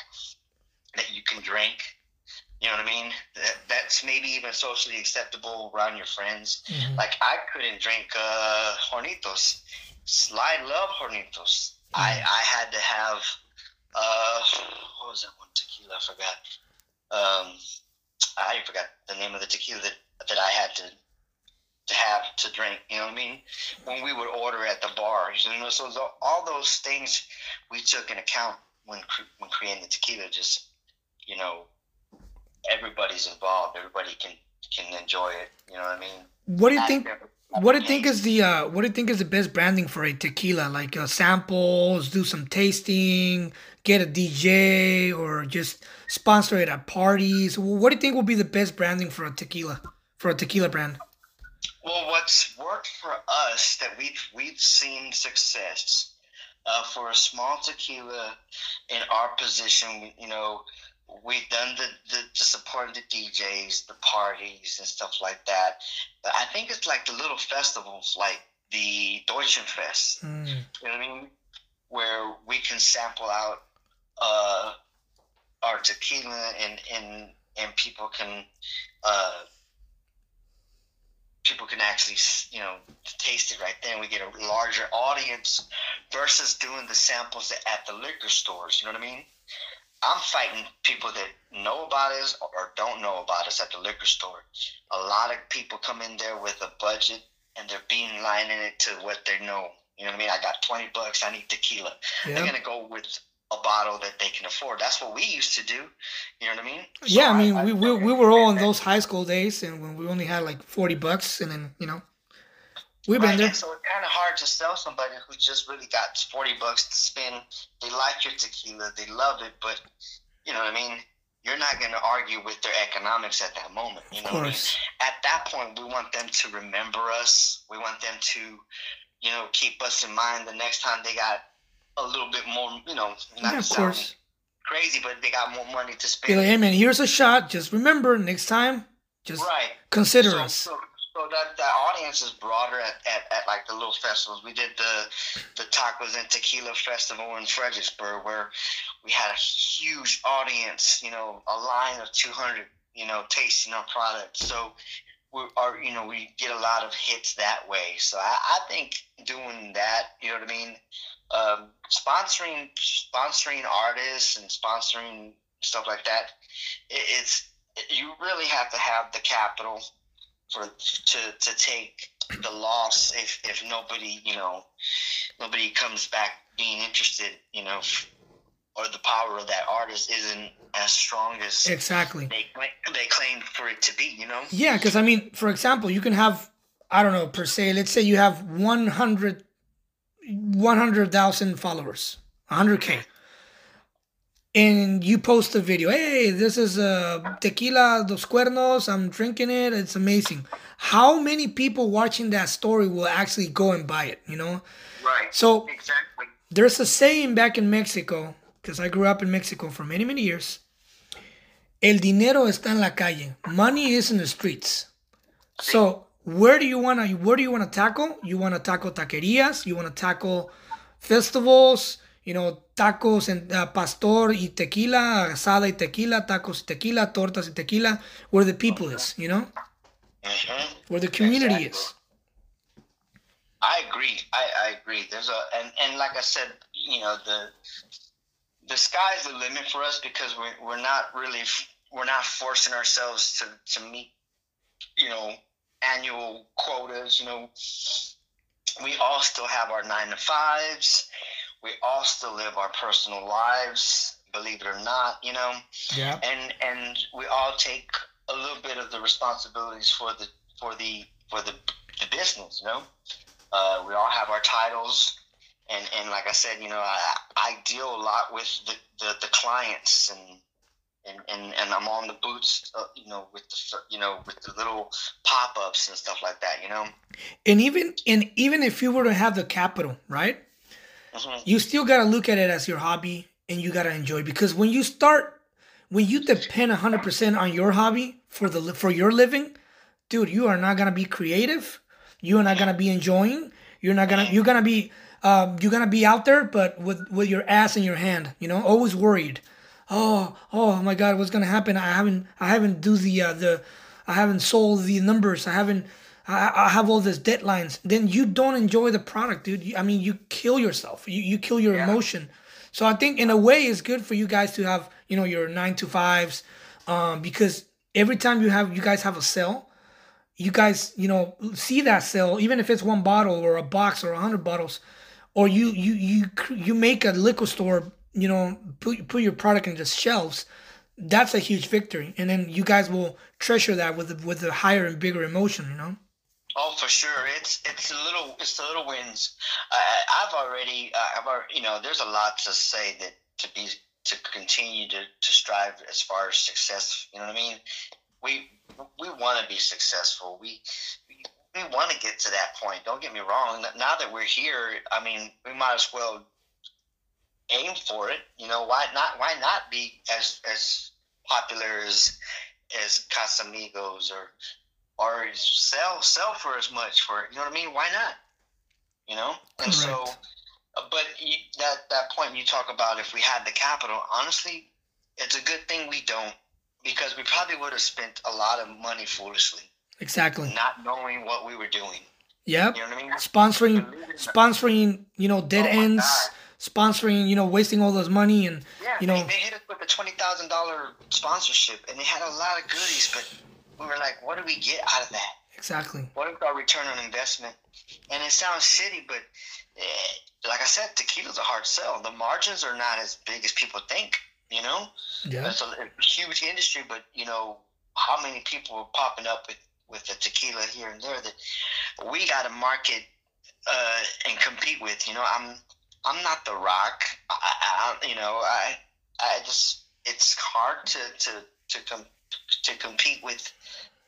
that you can drink. You know what I mean? That, that's maybe even socially acceptable around your friends. Mm-hmm. Like I couldn't drink uh, Hornitos. I love Hornitos. Mm-hmm. I I had to have uh, what was that one tequila? I forgot. Um, I forgot the name of the tequila that that I had to to have to drink. You know what I mean? When we would order at the bar, you know, so all those things we took in account when when creating the tequila. Just you know, everybody's involved. Everybody can can enjoy it. You know what I mean? What do you think? What do you think is the uh, what do you think is the best branding for a tequila? Like uh, samples, do some tasting, get a DJ, or just sponsor it at parties. What do you think will be the best branding for a tequila for a tequila brand? Well, what's worked for us that we've we've seen success uh, for a small tequila in our position, you know, we've done the, the, the supporting the DJs, the parties and stuff like that. But I think it's like the little festivals, like the Deutschenfest. Mm. You know what I mean? Where we can sample out uh, our tequila and and and people can uh, people can actually you know taste it right there and we get a larger audience versus doing the samples at the liquor stores you know what i mean? I'm fighting people that know about us or don't know about us at the liquor store. A lot of people come in there with a budget and they're being lining it to what they know. You know what i mean? I got 20 bucks i need tequila. They're gonna go with a bottle that they can afford. That's what we used to do. You know what I mean? So yeah, I mean, I, we, we, we were all in those high school days, and when we only had like forty bucks, and then you know, we've right, been there. so it's kind of hard to sell somebody who just really got forty bucks to spend. They like your tequila, they love it, but you know what I mean. You're not going to argue with their economics at that moment. You know, of course. I mean? at that point, we want them to remember us. We want them to, you know, keep us in mind the next time they got a little bit more, you know, not yeah, of course. crazy, but they got more money to spend. Like, hey man, here's a shot. Just remember next time, just right. consider so, us. So, so that that audience is broader at, at, at like the little festivals. We did the the tacos and tequila festival in Fredericksburg, where we had a huge audience. You know, a line of two hundred. You know, tasting our product. So we are, you know, we get a lot of hits that way. So I, I think doing that, you know what I mean, um, sponsoring sponsoring artists and sponsoring stuff like that, it, it's you really have to have the capital for to to take the loss if if nobody you know nobody comes back being interested you know or the power of that artist isn't as strong as exactly. they, they claim for it to be you know? Yeah because i mean for example you can have i don't know per se let's say you have 100 100,000 followers, 100K. And you post a video, hey, this is a uh, tequila dos cuernos, I'm drinking it, it's amazing. How many people watching that story will actually go and buy it, you know? Right. So, exactly. there's a saying back in Mexico, because I grew up in Mexico for many, many years. El dinero está en la calle. Money is in the streets. So, where do you want to where do you want to tackle you want to tackle taquerias you want to tackle festivals you know tacos and uh, pastor y tequila asada y tequila tacos y tequila tortas y tequila. Where the people is you know? Mm-hmm. where the community exactly. is. I agree. I, I agree. There's a and, and like i said you know the the sky's the limit for us because we're, we're not really we're not forcing ourselves to to meet you know annual quotas. You know, we all still have our nine to fives. We all still live our personal lives, believe it or not, you know. Yeah. And and we all take a little bit of the responsibilities for the for the for the, the business, you know. Uh, we all have our titles, and and like I said, you know, I I deal a lot with the the, the clients and. And, and, and I'm on the boots, uh, you know, with the you know with the little pop ups and stuff like that, you know. And even and even if you were to have the capital, right? Mhm. You still gotta look at it as your hobby, and you gotta enjoy because when you start, when you depend hundred percent on your hobby for the for your living, dude, you are not gonna be creative. You are not gonna be enjoying. You're not gonna. You're gonna be. Um, you're gonna be out there, but with with your ass in your hand. You know, always worried. Oh, oh my God, what's gonna happen? I haven't. I haven't do the uh, the. I haven't sold the numbers. I haven't. I, I have all these deadlines. Then you don't enjoy the product, dude. You- I mean, you kill yourself. You you kill your Yeah. emotion. So I think in a way it's good for you guys to have you know your nine to fives, um, because every time you have you guys have a sale, you guys you know see that sale even if it's one bottle or a box or a hundred bottles, or you you you you make a liquor store you know put put your product in the shelves. That's a huge victory, and then you guys will treasure that with with a higher and bigger emotion. You know. Oh, for sure. It's it's a little it's the little wins. I, I've already uh, I've already, you know there's a lot to say that to be to continue to, to strive as far as success. You know what I mean? We we want to be successful. We, we want to get to that point. Don't get me wrong. Now that we're here, I mean, we might as well aim for it. You know, why not? Why not be as as popular as as Casamigos or or sell sell for as much for it? you know what I mean? Why not? You know, and so, Correct. uh, but you, that that point you talk about if we had the capital, honestly, it's a good thing we don't because we probably would have spent a lot of money foolishly, Exactly. not knowing what we were doing. Yep. You know what I mean? Sponsoring, sponsoring, you know, dead Oh ends. Sponsoring, you know, wasting all this money and Yeah, you know, they hit us with a twenty thousand dollar sponsorship, and they had a lot of goodies, but we were like, what do we get out of that? exactly. What is our return on investment? And it sounds shitty, but eh, like I said, tequila's a hard sell. The margins are not as big as people think. You know, Yeah. it's a, a huge industry, but you know how many people are popping up with with the tequila here and there that we got to market uh, and compete with. You know, I'm I'm not the Rock. I, I, you know, I I just it's hard to to to com- to compete with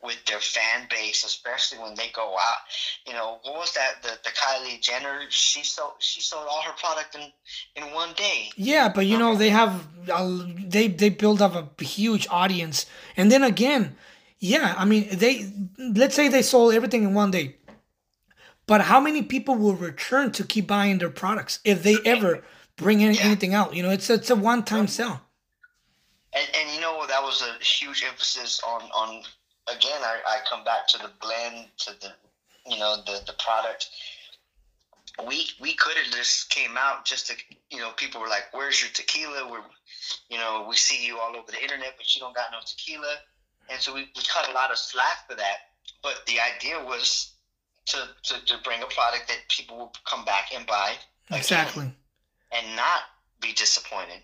with their fan base, especially when they go out. You know, what was that? The the Kylie Jenner. She sold she sold all her product in in one day. Yeah, but you know they have uh, they they build up a huge audience, and then again, yeah, I mean they let's say they sold everything in one day, but how many people will return to keep buying their products if they ever bring any, Yeah. anything out? You know, it's it's a one time sell. And, and you know that was a huge emphasis on on again. I, I come back to the blend to the you know the the product. We we could have just came out just to you know people were like, "Where's your tequila?" We're you know we see you all over the internet, but you don't got no tequila, and so we, we cut a lot of slack for that. But the idea was to to, to bring a product that people will come back and buy again Exactly. and not be disappointed.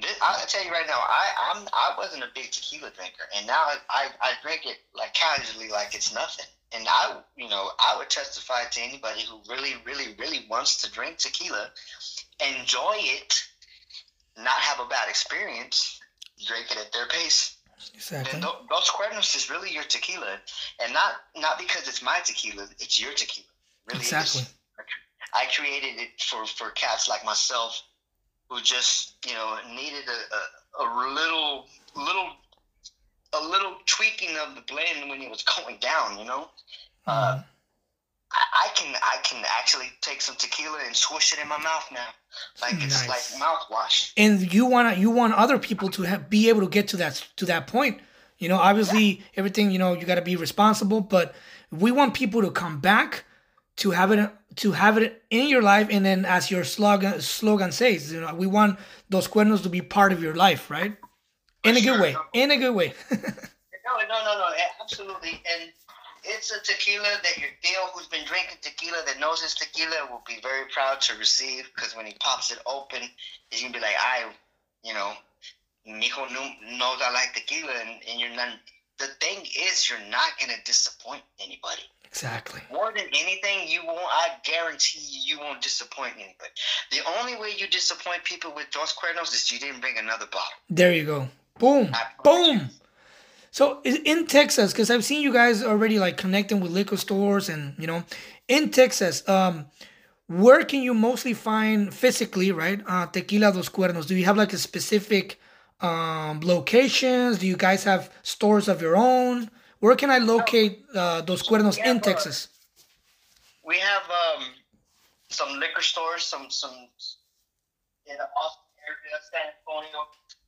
This, I'll tell you right now, I I'm I wasn't a big tequila drinker, and now I I drink it like casually, like it's nothing. And I, you know, I would testify to anybody who really, really, really wants to drink tequila, enjoy it, not have a bad experience, drink it at their pace. Exactly. Then tho- Dos Cuernos is really your tequila, and not not because it's my tequila, it's your tequila. Really. Exactly. I created it for for cats like myself who just you know needed a, a, a little little a little tweaking of the blend when it was going down. You know, uh, Mhm. I, can I can actually take some tequila and swish it in my mouth now, like it's Nice. like mouthwash. and you want you want other people to have, be able to get to that to that point you know obviously everything you know you got to be responsible but we want people to come back to have it to have it in your life and then as your slogan slogan says you know we want those cuernos to be part of your life right in a good way in a good way No, no, no, no, absolutely. And it's a tequila that your tío, who's been drinking tequila, that knows his tequila, will be very proud to receive. Because when he pops it open, he's gonna be like, "I, you know, Mijo knows I like tequila," and, and you're not. The thing is, you're not gonna disappoint anybody. Exactly. More than anything, you won't. I guarantee you, you won't disappoint anybody. The only way you disappoint people with Dos Cuernos is you didn't bring another bottle. There you go. Boom. Boom. So in Texas, because I've seen you guys already like connecting with liquor stores, and you know, in Texas, um, where can you mostly find physically, right? Uh, Tequila Dos Cuernos. Do you have like a specific um, locations? Do you guys have stores of your own? Where can I locate uh, Dos Cuernos in Texas? we have um, some liquor stores, some some in the Austin area, San Antonio.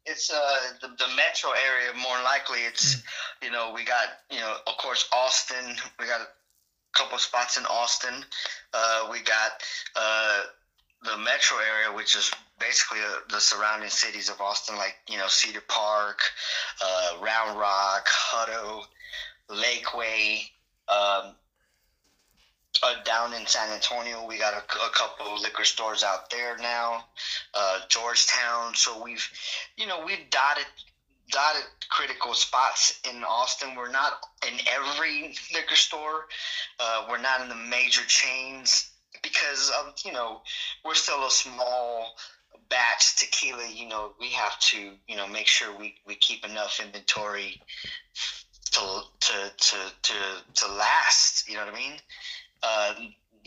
It's uh the, the metro area more likely. It's mm. you know we got you know of course Austin. We got a couple spots in Austin. Uh, we got uh, the metro area, which is basically uh, the surrounding cities of Austin, like you know Cedar Park, uh, Round Rock, Hutto, Lakeway. Um, uh, down in San Antonio, we got a, a couple liquor stores out there now. Uh, Georgetown, so we've, you know, we've dotted dotted critical spots in Austin. We're not in every liquor store. Uh, we're not in the major chains because you know we're still a small batch tequila. You know, we have to you know make sure we we keep enough inventory to to to to to last. You know what I mean? Uh,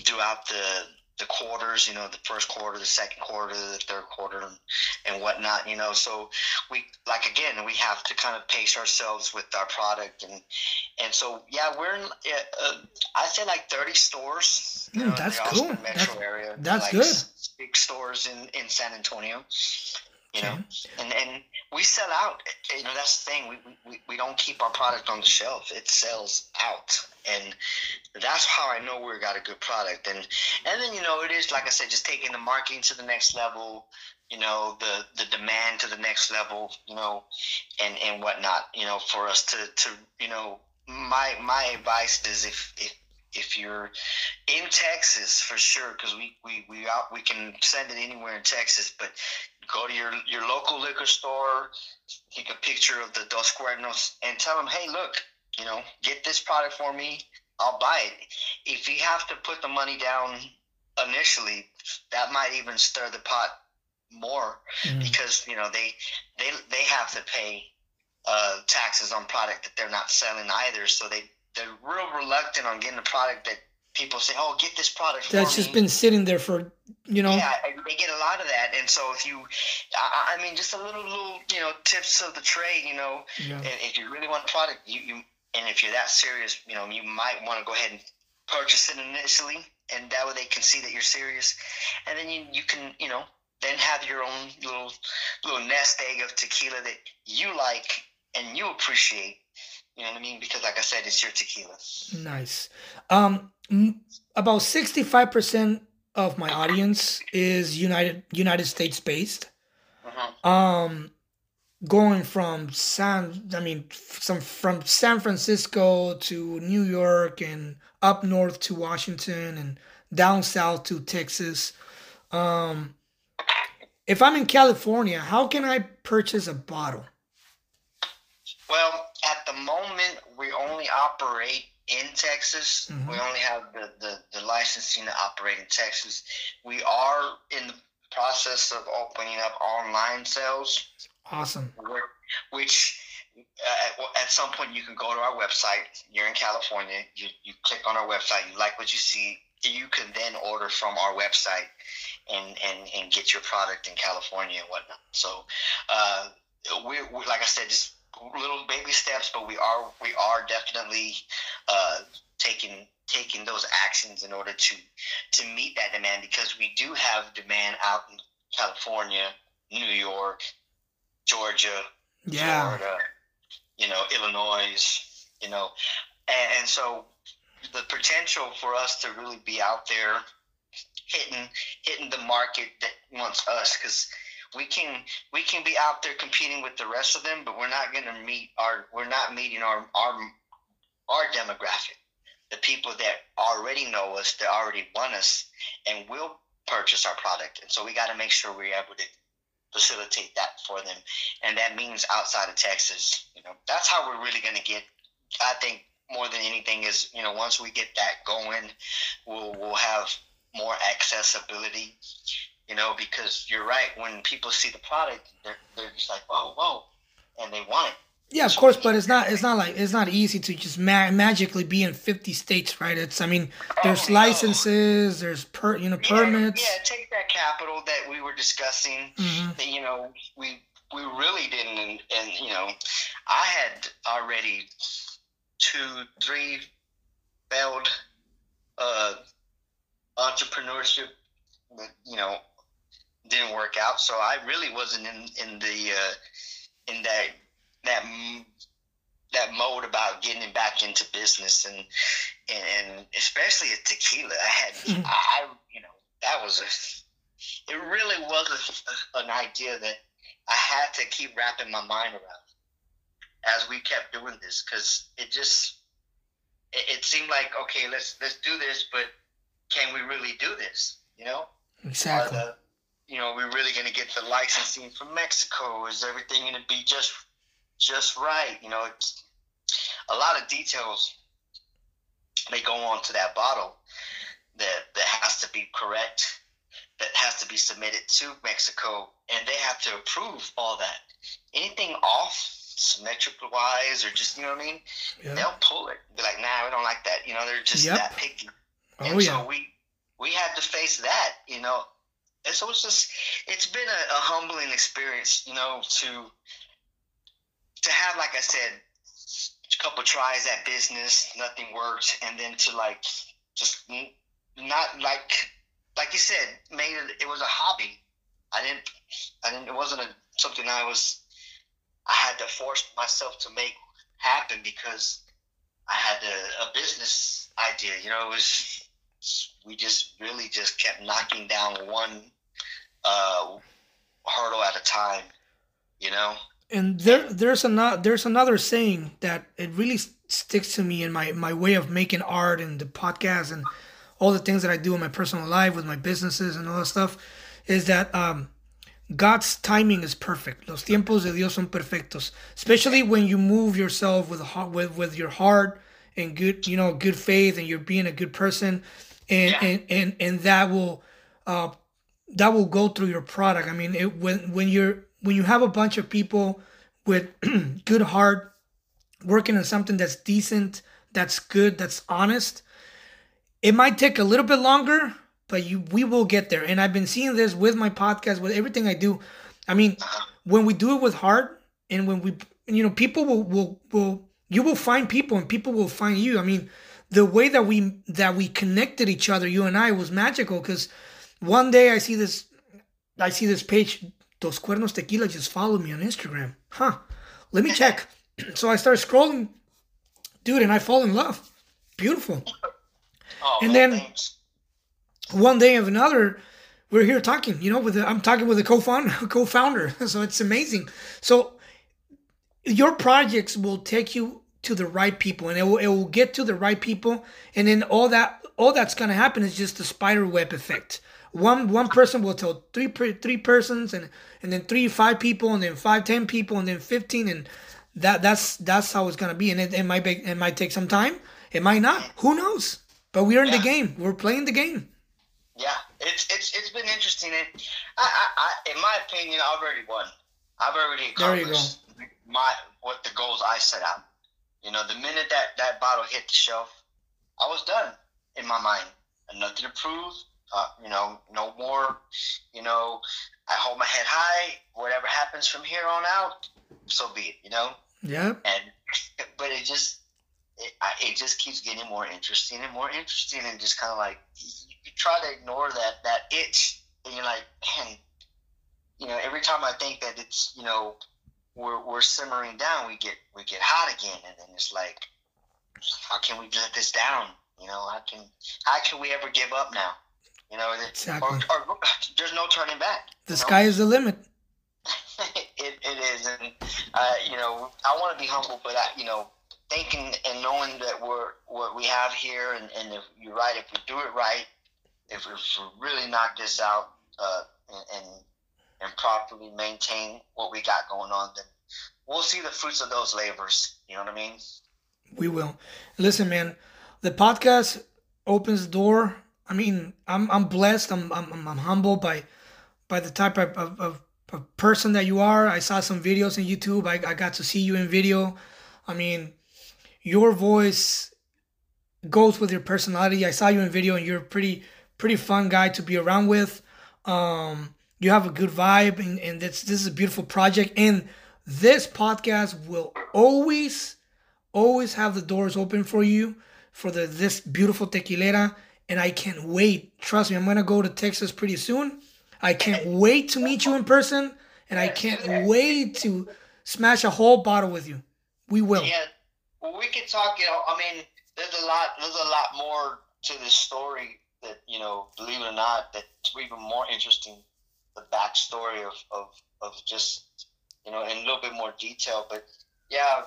throughout the the quarters, you know, the first quarter, the second quarter, the third quarter, and, and whatnot, you know. So we, like again, we have to kind of pace ourselves with our product, and and so yeah, we're in, uh, I say like thirty stores. Mm, know, that's cool. Metro that's, area. That's like good. Big stores in in San Antonio you know? And and we sell out you know that's the thing. We, we we don't keep our product on the shelf. It sells out. And that's how i know we got a good product. And and then you know it is like i said just taking the marketing to the next level you know the the demand to the next level you know and and whatnot you know for us to to you know my my advice is if if if you're in Texas for sure, because we we we out, we can send it anywhere in Texas, but go to your your local liquor store, take a picture of the Dos Cuernos, and tell them, hey, look, you know, get this product for me. I'll buy it. If you have to put the money down initially, that might even stir the pot more mm-hmm. because you know they they they have to pay uh, taxes on product that they're not selling either. So they they're real reluctant on getting a product that people say, "Oh, get this product." That's just been sitting there for you know. Yeah, they get a lot of that, and so if you, I, I mean, just a little little you know tips of the trade, you know, yeah. if you really want a product, you, you and if you're that serious, you know, you might want to go ahead and purchase it initially, and that way they can see that you're serious, and then you you can you know then have your own little little nest egg of tequila that you like and you appreciate you know what I mean? Because like I said, it's your tequila. Nice. Um, about sixty-five percent of my audience is United United States based. Uh-huh. Um, going from San, I mean, some from San Francisco to New York and up north to Washington and down south to Texas. Um, if I'm in California, how can I purchase a bottle? Well, at the moment, we only operate in Texas. Mm-hmm. We only have the, the, the licensing to operate in Texas. We are in the process of opening up online sales. Awesome. Which uh, at, at some point you can go to our website. You're in California. You, you click on our website. You like what you see. You can then order from our website and, and, and get your product in California and whatnot. So, uh, we, we like I said, just little baby steps, but we are we are definitely uh, taking taking those actions in order to to meet that demand because we do have demand out in California, New York, Georgia, yeah. Florida, you know, Illinois, you know, and, and so the potential for us to really be out there hitting hitting the market that wants us because we can we can be out there competing with the rest of them, but we're not going to meet our we're not meeting our our our demographic. the people that already know us, that already want us, and will purchase our product. And so we got to make sure we're able to facilitate that for them. And that means outside of Texas, you know, that's how we're really going to get, I think, more than anything is, you know, once we get that going, we'll, we'll have more accessibility, you know, because you're right. When people see the product, they're, they're just like, whoa, whoa, and they want it. Yeah, of course, but it's not. It's not like it's not easy to just ma- magically be in fifty states, right? It's. I mean, there's oh, licenses, no. there's per, you know, permits. Yeah, yeah, take that capital that we were discussing. Mm-hmm. That you know, we we really didn't, and, and you know, I had already two, three failed uh, entrepreneurship. You know, didn't work out. So I really wasn't in in the uh, in that that that mode about getting back into business and and especially at tequila. I had mm-hmm. I you know that was a it really was a, an idea that I had to keep wrapping my mind around as we kept doing this because it just it, it, seemed like okay let's let's do this but can we really do this you know exactly the, you know we're really going to get the licensing from Mexico is everything going to be just just right. You know, it's a lot of details may go on to that bottle that that has to be correct, that has to be submitted to Mexico, and they have to approve all that. Anything off, symmetrical wise, or just you know what I mean, yeah. they'll pull it. Be like, nah, we don't like that. You know, they're just yep. that picky. Oh, and yeah. so we we had to face that. You know, and so it's just it's been a, a humbling experience. You know, to to have, like I said, a couple tries at business, nothing worked, and then to like just not like like you said, made it. It was a hobby. I didn't. I didn't. It wasn't a, something I was. I had to force myself to make happen because I had a, a business idea. You know, it was. We just really just kept knocking down one uh, hurdle at a time. You know and there there's another there's another saying that it really sticks to me in my my way of making art and the podcast and all the things that I do in my personal life with my businesses and all that stuff is that um, God's timing is perfect. Los tiempos de Dios son perfectos. Especially when you move yourself with with with your heart and good you know good faith and you're being a good person and yeah. and, and and that will uh that will go through your product. I mean, it, when when you're when you have a bunch of people with good heart working on something that's decent, that's good, that's honest, it might take a little bit longer, but you we will get there. And I've been seeing this with my podcast, with everything I do. I mean, when we do it with heart and when we you know, people will will will you will find people and people will find you. I mean, the way that we that we connected each other, you and I, was magical because one day I see this I see this page Dos Cuernos Tequila just followed me on Instagram. Huh. Let me check. so I start scrolling, dude, and I fall in love. Beautiful. Oh, and then thanks. one day of another, we're here talking. You know, with the, I'm talking with a co-founder, co-founder. so it's amazing. So your projects will take you to the right people, and it will, it will get to the right people, and then all that all that's gonna happen is just the spider web effect. One one person will tell three three persons and and then three five people and then five ten people and then 15 and that that's that's how it's gonna be and it, it might be, it might take some time it might not who knows? But we're in yeah. the game we're playing the game. Yeah it's it's it's been interesting and I, I, I in my opinion i've already won. I've already accomplished my what the goals i set out you know the minute that that bottle hit the shelf i was done in my mind and nothing to prove uh, you know, no more. You know, I hold my head high. Whatever happens from here on out, so be it. You know. Yeah. And but it just it, it just keeps getting more interesting and more interesting, and just kind of like you, you try to ignore that that itch, and you're like, man, you know, every time I think that it's you know we're we're simmering down, we get we get hot again, and then it's like, how can we let this down? You know, how can how can we ever give up now? You know, exactly. Or, or, there's no turning back. The sky know? is the limit. it, it is, and uh, you know, I want to be humble, but I, you know, thinking and knowing that we're what we have here, and, and if you're right, if we do it right, if we, really knock this out uh, and, and and properly maintain what we got going on, then we'll see the fruits of those labors. You know what I mean? We will. Listen, man, the podcast opens the door. I mean, I'm I'm blessed. I'm I'm, I'm humbled by by the type of, of, of, person that you are. I saw some videos on YouTube. I, I got to see you in video. I mean, your voice goes with your personality. I saw you in video, and you're a pretty pretty fun guy to be around with. Um, you have a good vibe, and, and this this is a beautiful project. And this podcast will always always have the doors open for you for the this beautiful tequilera. And I can't wait. Trust me, I'm gonna go to Texas pretty soon. I can't wait to meet you in person, and I can't wait to smash a whole bottle with you. We will. Yeah, well, we can talk. You know, I mean, there's a lot. There's a lot more to this story that you know. Believe it or not, that's even more interesting. The backstory of of, of just you know in a little bit more detail. But yeah,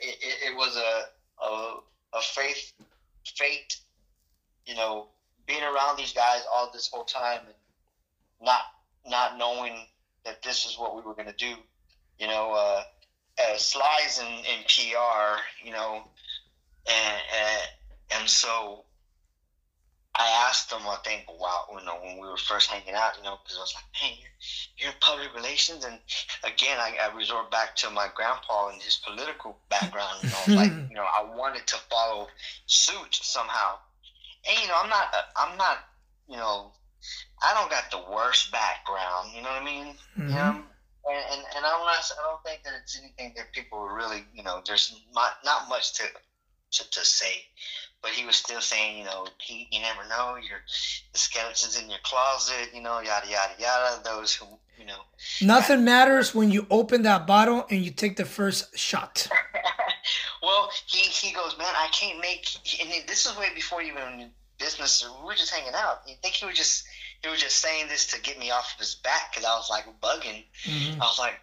it, it, it was a, a a faith fate. You know, being around these guys all this whole time and not not knowing that this is what we were going to do. You know, uh, uh, Sly's in, in PR. You know, and and, and so I asked them, I think, wow, you know, when we were first hanging out, you know, because I was like, man, you're, you're in public relations. And again, I, I resort back to my grandpa and his political background. You know, like, you know, I wanted to follow suit somehow. And, you know, I'm not, I'm not, you know, I don't got the worst background. You know what I mean? Mm-hmm. You know, and, and, and I'm not, I don't think that it's anything that people really, you know, there's not, not much to, to, to say but he was still saying, you know, he, you never know, your the skeletons in your closet, you know, yada yada yada. Those who, you know, nothing matters when you open that bottle and you take the first shot. well, he he goes, man, I can't make. And this is way before even business. We were just hanging out. You think he was just he was just saying this to get me off of his back because I was like bugging. Mm-hmm. I was like,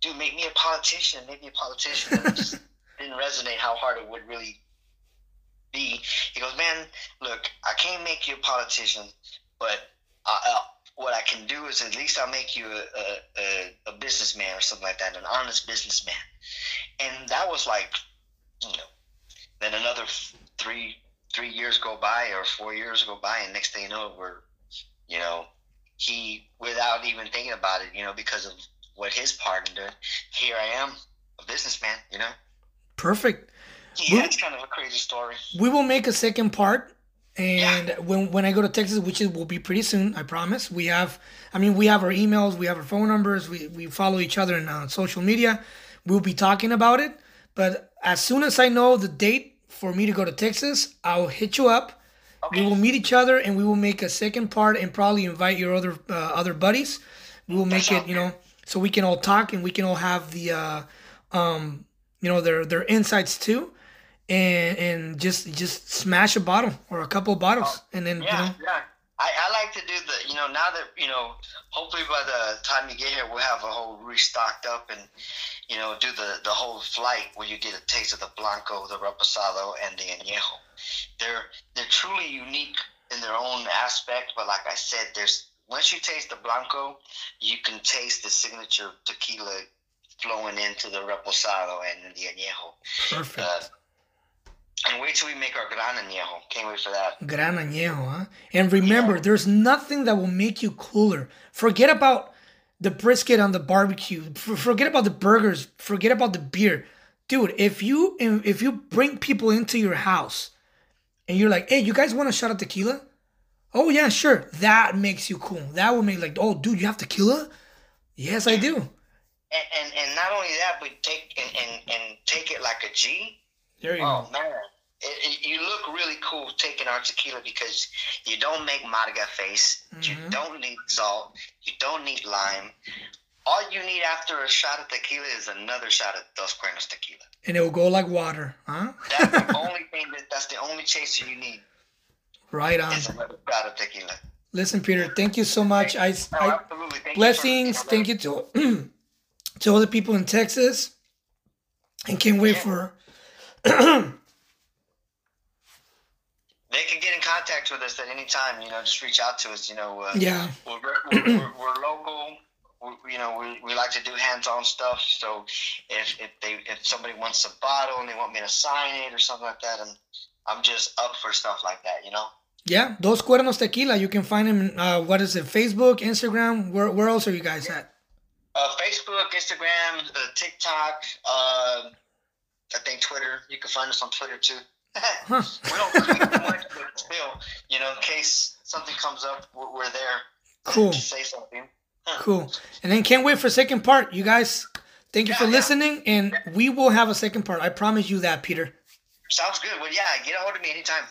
dude, make me a politician. Make me a politician. it just didn't resonate how hard it would really be. He goes, man, look, I can't make you a politician, but I, uh, what I can do is at least I'll make you a, a, a, businessman or something like that, an honest businessman. And that was like, you know, then another three three years go by or four years go by, and next thing you know, we're, you know, he without even thinking about it, you know, because of what his partner did. Here I am, a businessman, you know. Perfect. Yeah, it's kind of a crazy story. We will make a second part. And yeah. when when I go to Texas, which will be pretty soon, I promise. We have, I mean, we have our emails, we have our phone numbers, we, we follow each other in uh, social media. We'll be talking about it. But as soon as I know the date for me to go to Texas, I'll hit you up. Okay. We will meet each other and we will make a second part and probably invite your other uh, other buddies. We will make it, you know, so we can all talk and we can all have the, uh, um, you know, their their insights too and and just just smash a bottle or a couple of bottles, and then yeah, you know. Yeah. I, I like to do the you know now that you know hopefully by the time you get here we'll have a whole restocked up and you know do the the whole flight where you get a taste of the blanco, the reposado, and the añejo. They're they're truly unique in their own aspect, but like I said, there's once you taste the blanco, you can taste the signature tequila flowing into the reposado and the añejo. Perfect. Uh, and wait till we make our gran añejo. Can't wait for that. Gran añejo, huh? And remember, yeah. there's nothing that will make you cooler. Forget about the brisket on the barbecue. Forget about the burgers. Forget about the beer, dude. If you if you bring people into your house, and you're like, "Hey, you guys want a shot of tequila?" Oh yeah, sure. That makes you cool. That would make like, "Oh, dude, you have tequila?" Yes, I do. And, and, and not only that, but take and, and, and take it like a G there you oh, go. man. It, it, you look really cool taking our tequila because you don't make marga face. Mm-hmm. You don't need salt. You don't need lime. All you need after a shot of tequila is another shot of Dos Cuernos tequila. And it will go like water, huh? That's the only thing that that's the only chaser you need. Right on. Is another shot of tequila. Listen, Peter, thank you so much. I, no, I Thank blessings. You thank you to to all the people in Texas, and can't wait yeah. for they can get in contact with us at any time. You know, just reach out to us. You know, uh, yeah, we're, we're, we're, we're local. We, you know, we, we like to do hands-on stuff. So if if they if somebody wants a bottle and they want me to sign it or something like that, I'm I'm just up for stuff like that. You know. Yeah, Dos Cuernos Tequila. You can find them. Uh, what is it? Facebook, Instagram. Where where else are you guys at? Uh, Facebook, Instagram, uh, TikTok. I think Twitter. You can find us on Twitter too. We don't tweet too much, but still, you know, in case something comes up, we're, we're there. Cool. To say something. Cool. And then can't wait for second part. You guys, thank you yeah, for listening, yeah. and we will have a second part. I promise you that, Peter. Sounds good. Well, yeah, get a hold of me anytime.